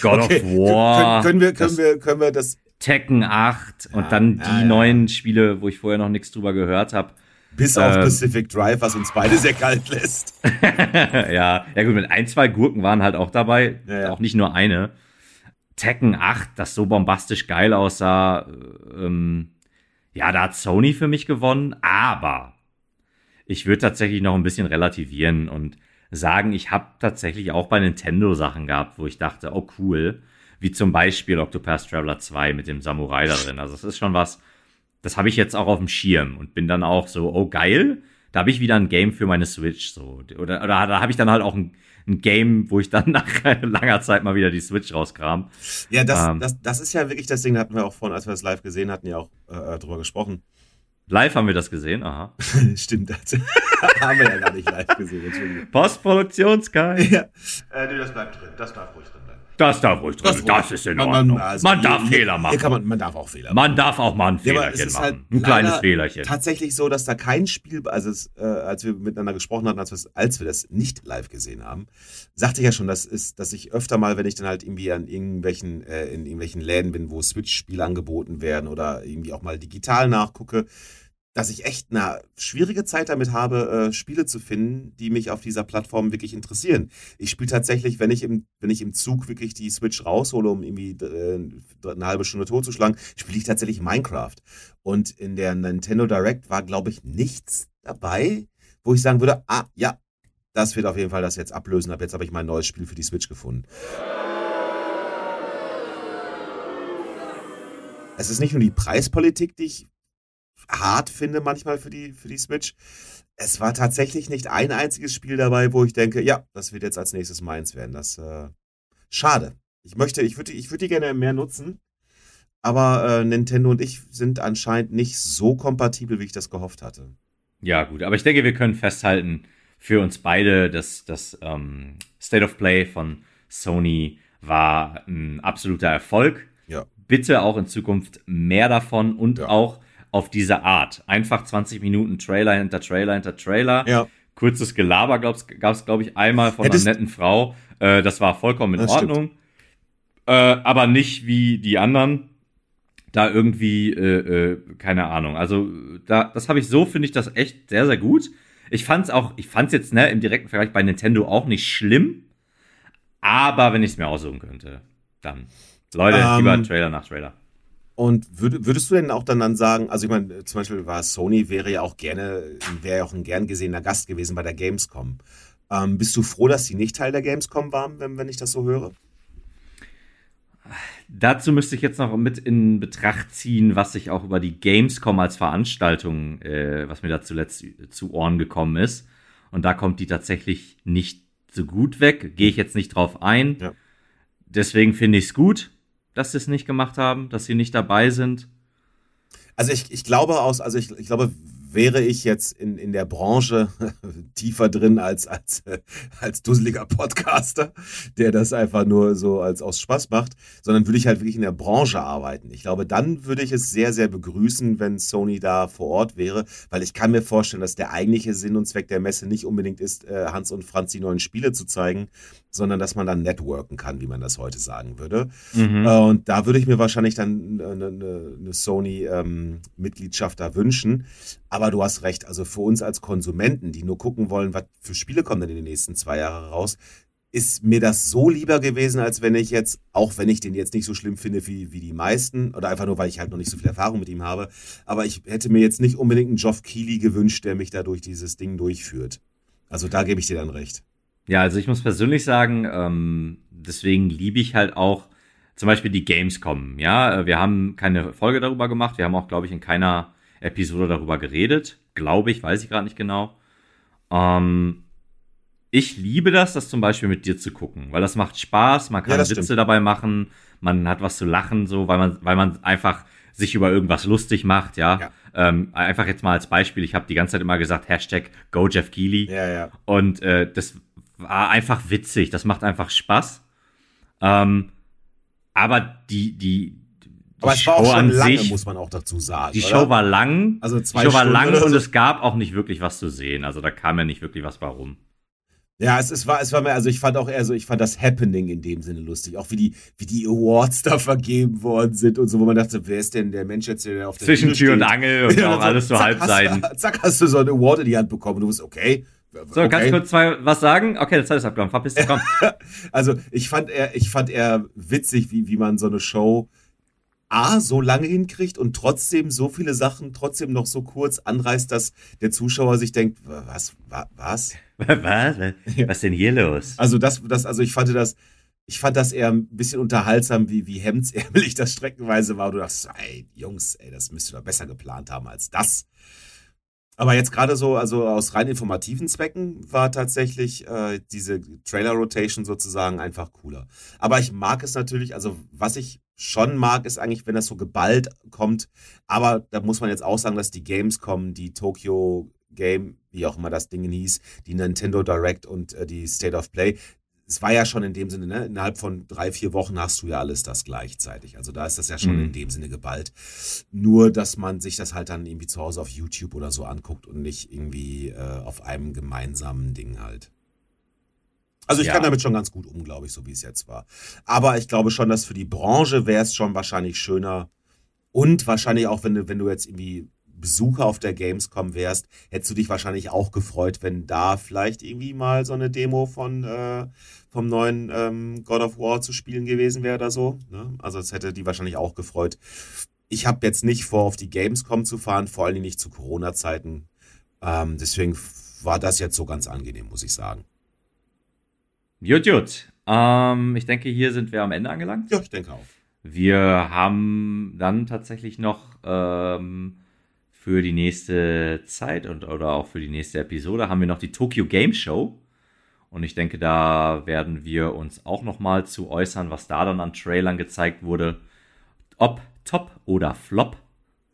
God Okay, of War, können, können, wir, können, das wir, können wir das Tekken 8 Ja, und dann die ja, neuen Spiele, wo ich vorher noch nichts drüber gehört habe. bis auf Ähm. Pacific Drive, was uns beide sehr kalt lässt? ja, ja gut, mit ein, zwei Gurken waren halt auch dabei, ja. auch nicht nur eine. Tekken 8, das so bombastisch geil aussah, ähm, ja, da hat Sony für mich gewonnen, aber ich würde tatsächlich noch ein bisschen relativieren und sagen, ich habe tatsächlich auch bei Nintendo Sachen gehabt, wo ich dachte, oh cool, wie zum Beispiel Octopath Traveler 2 mit dem Samurai da drin. Also es ist schon was, das habe ich jetzt auch auf dem Schirm und bin dann auch so, oh geil, da habe ich wieder ein Game für meine Switch so oder oder da habe ich dann halt auch ein, ein Game, wo ich dann nach langer Zeit mal wieder die Switch rauskram. Ja, das, Ähm. das, das ist ja wirklich das Ding, da hatten wir auch vorhin, als wir das live gesehen hatten, ja auch äh, drüber gesprochen. Live haben wir das gesehen, aha. Stimmt, das haben wir ja gar nicht live gesehen. Postproduktionsgeil. Ja. Äh, nee, das bleibt drin, das darf ruhig drin bleiben. Das darf ruhig drin. Das, ist in Ordnung. Man, also, darf hier- Fehler machen. man, man darf auch Fehler machen. man darf auch mal ein Ja, Fehlerchen ist machen. halt ein kleines Fehlerchen. Tatsächlich so, dass da kein Spiel, also es, äh, als wir miteinander gesprochen hatten, als, als wir das nicht live gesehen haben, sagte ich ja schon, das ist, dass ich öfter mal, wenn ich dann halt irgendwie an irgendwelchen, äh, in irgendwelchen Läden bin, wo Switch-Spiele angeboten werden oder irgendwie auch mal digital nachgucke, dass ich echt eine schwierige Zeit damit habe, äh, Spiele zu finden, die mich auf dieser Plattform wirklich interessieren. Ich spiele tatsächlich, wenn ich im, wenn ich im Zug wirklich die Switch raushole, um irgendwie äh, eine halbe Stunde totzuschlagen, spiele ich tatsächlich Minecraft. Und in der Nintendo Direct war, glaube ich, nichts dabei, wo ich sagen würde, ah, ja, das wird auf jeden Fall das jetzt ablösen. Ab jetzt habe ich mein neues Spiel für die Switch gefunden. Es ist nicht nur die Preispolitik, die ich hart finde manchmal für die, für die Switch. Es war tatsächlich nicht ein einziges Spiel dabei, wo ich denke, ja, das wird jetzt als nächstes meins werden. Das äh, schade. Ich möchte, ich würde, ich würde die gerne mehr nutzen. Aber äh, Nintendo und ich sind anscheinend nicht so kompatibel, wie ich das gehofft hatte. Ja, gut, aber ich denke, wir können festhalten, für uns beide, dass das ähm, State of Play von Sony war ein absoluter Erfolg. Ja. Bitte auch in Zukunft mehr davon und Ja. auch auf diese Art. Einfach 20 Minuten Trailer hinter Trailer hinter Trailer. Ja. Kurzes Gelaber gab es, glaube ich, einmal von Hättest- einer netten Frau. Äh, das war vollkommen in Das. Ordnung. Äh, aber nicht wie die anderen. Da irgendwie, äh, äh, keine Ahnung. Also, da, das habe ich so, finde ich das echt sehr, sehr gut. Ich fand's auch, ich fand's jetzt, ne, im direkten Vergleich bei Nintendo auch nicht schlimm. Aber wenn ich es mir aussuchen könnte, dann. Leute, Ähm, lieber Trailer nach Trailer. Und würd, würdest du denn auch dann, dann sagen, also ich meine, zum Beispiel war Sony wäre ja auch gerne, wäre ja auch ein gern gesehener Gast gewesen bei der Gamescom. Ähm, bist du froh, dass sie nicht Teil der Gamescom waren, wenn, wenn ich das so höre? Dazu müsste ich jetzt noch mit in Betracht ziehen, was ich auch über die Gamescom als Veranstaltung, äh, was mir da zuletzt zu Ohren gekommen ist. Und da kommt die tatsächlich nicht so gut weg. Gehe ich jetzt nicht drauf ein. Ja. Deswegen finde ich es gut, dass sie es nicht gemacht haben, dass sie nicht dabei sind. Also ich, ich glaube aus, also ich, ich glaube, wäre ich jetzt in, in der Branche tiefer drin als, als, als dusseliger Podcaster, der das einfach nur so als aus Spaß macht, sondern würde ich halt wirklich in der Branche arbeiten. Ich glaube, dann würde ich es sehr, sehr begrüßen, wenn Sony da vor Ort wäre, weil ich kann mir vorstellen, dass der eigentliche Sinn und Zweck der Messe nicht unbedingt ist, äh, Hans und Franz die neuen Spiele zu zeigen, sondern dass man dann networken kann, wie man das heute sagen würde. Mhm. Äh, und da würde ich mir wahrscheinlich dann eine, eine, eine Sony-Mitgliedschaft ähm, da wünschen. Aber du hast recht, also für uns als Konsumenten, die nur gucken wollen, was für Spiele kommen denn in den nächsten zwei Jahren raus, ist mir das so lieber gewesen, als wenn ich jetzt, auch wenn ich den jetzt nicht so schlimm finde wie, wie die meisten, oder einfach nur, weil ich halt noch nicht so viel Erfahrung mit ihm habe, aber ich hätte mir jetzt nicht unbedingt einen Geoff Keighley gewünscht, der mich da durch dieses Ding durchführt. Also da gebe ich dir dann recht. Ja, also ich muss persönlich sagen, ähm, deswegen liebe ich halt auch zum Beispiel die Gamescom. Ja, äh, wir haben keine Folge darüber gemacht. Wir haben auch, glaube ich, in keiner Episode darüber geredet. Glaube ich, weiß ich gerade nicht genau. Ähm, ich liebe das, das zum Beispiel mit dir zu gucken, weil das macht Spaß. Man kann ja, Witze stimmt. dabei machen. Man hat was zu lachen, so, weil man, weil man einfach sich über irgendwas lustig macht, ja. ja. Ähm, einfach jetzt mal als Beispiel, ich habe die ganze Zeit immer gesagt, Hashtag Go Jeff Keighley. Ja, ja. Und äh, das war einfach witzig, das macht einfach Spaß. Ähm, aber die, die, die aber es war auch schon lange, sich, muss man auch dazu sagen. Die oder? Show war lang. Also zwei die Show war lang und es gab auch nicht wirklich was zu sehen. Also da kam ja nicht wirklich was warum. Ja, es, es, war, es war mir, also ich fand auch eher so, ich fand das Happening in dem Sinne lustig. Auch wie die, wie die Awards da vergeben worden sind und so, wo man dachte, wer ist denn der Mensch jetzt, der auf der Zwischen Tür und Angel und ja, auch alles so Halbseiten. Zack, hast du so einen Award in die Hand bekommen und du bist okay, so, okay. kannst du kurz zwei, was sagen? Okay, das Zeit ist abgelaufen. Verpiss dich, komm. also, ich fand eher, ich fand eher witzig, wie, wie man so eine Show A, so lange hinkriegt und trotzdem so viele Sachen trotzdem noch so kurz anreißt, dass der Zuschauer sich denkt, was, was, was? Was? Was denn hier los? Also, das, das, also ich fand das, ich fand das eher ein bisschen unterhaltsam, wie, wie hemdsärmelig das streckenweise war. Du dachtest, ey, Jungs, ey, das müsst ihr doch besser geplant haben als das. Aber jetzt gerade so, also aus rein informativen Zwecken war tatsächlich äh, diese Trailer-Rotation sozusagen einfach cooler. Aber ich mag es natürlich, also was ich schon mag, ist eigentlich, wenn das so geballt kommt. Aber da muss man jetzt auch sagen, dass die Games kommen, die Tokyo Game, wie auch immer das Ding hieß, die Nintendo Direct und äh, die State of Play, es war ja schon in dem Sinne, ne, innerhalb von drei, vier Wochen hast du ja alles das gleichzeitig. Also da ist das ja schon mhm. in dem Sinne geballt. Nur, dass man sich das halt dann irgendwie zu Hause auf YouTube oder so anguckt und nicht irgendwie äh, auf einem gemeinsamen Ding halt. Also ich ja. kann damit schon ganz gut um, glaube ich, so wie es jetzt war. Aber ich glaube schon, dass für die Branche wäre es schon wahrscheinlich schöner und wahrscheinlich auch, wenn du, wenn du jetzt irgendwie Besucher auf der Gamescom wärst, hättest du dich wahrscheinlich auch gefreut, wenn da vielleicht irgendwie mal so eine Demo von äh, vom neuen ähm, God of War zu spielen gewesen wäre oder so. Ne? Also das hätte die wahrscheinlich auch gefreut. Ich habe jetzt nicht vor, auf die Gamescom zu fahren, vor allem nicht zu Corona-Zeiten. Ähm, deswegen war das jetzt so ganz angenehm, muss ich sagen. Jut, jut. Ähm, ich denke, hier sind wir am Ende angelangt. Ja, ich denke auch. Wir haben dann tatsächlich noch ähm, für die nächste Zeit und oder auch für die nächste Episode haben wir noch die Tokyo Game Show. Und ich denke, da werden wir uns auch nochmal zu äußern, was da dann an Trailern gezeigt wurde. Ob top oder flop.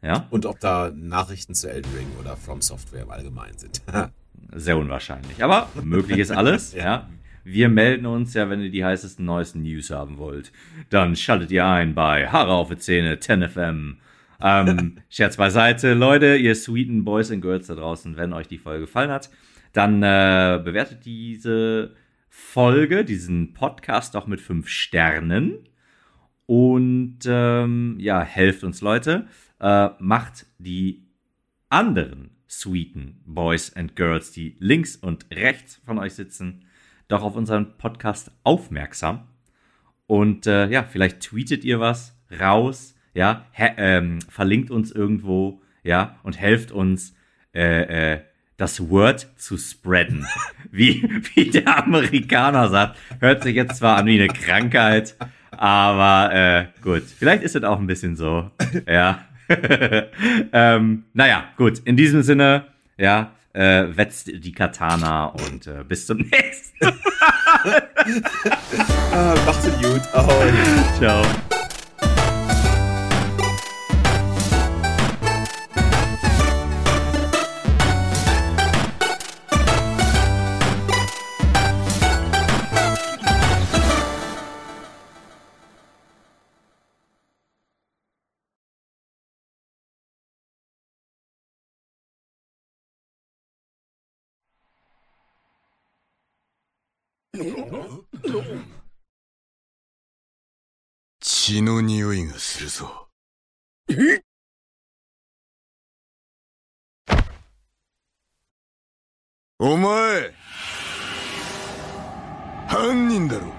Ja. Und ob da Nachrichten zu Elden Ring oder From Software im Allgemeinen sind. Sehr unwahrscheinlich. Aber möglich ist alles. ja. ja. Wir melden uns ja, wenn ihr die heißesten, neuesten News haben wollt. Dann schaltet ihr ein bei Haare auf die Zähne, 10FM. Ähm, Scherz beiseite. Leute, ihr sweeten Boys and Girls da draußen, wenn euch die Folge gefallen hat, dann äh, bewertet diese Folge, diesen Podcast doch mit fünf Sternen. Und ähm, ja, helft uns, Leute. Äh, macht die anderen sweeten Boys and Girls, die links und rechts von euch sitzen, doch auf unseren Podcast aufmerksam. Und äh, ja, vielleicht tweetet ihr was raus, ja, ähm, verlinkt uns irgendwo, ja, und helft uns, äh, äh, das Word zu spreaden. Wie, wie der Amerikaner sagt. Hört sich jetzt zwar an wie eine Krankheit, aber äh, gut. Vielleicht ist es auch ein bisschen so. Ja. ähm, naja, gut. In diesem Sinne, ja, äh, wetzt die Katana und äh, bis zum nächsten Mal. ah, macht's gut. Ahoi. Ciao. 血の匂いがするぞ。お前犯人だろ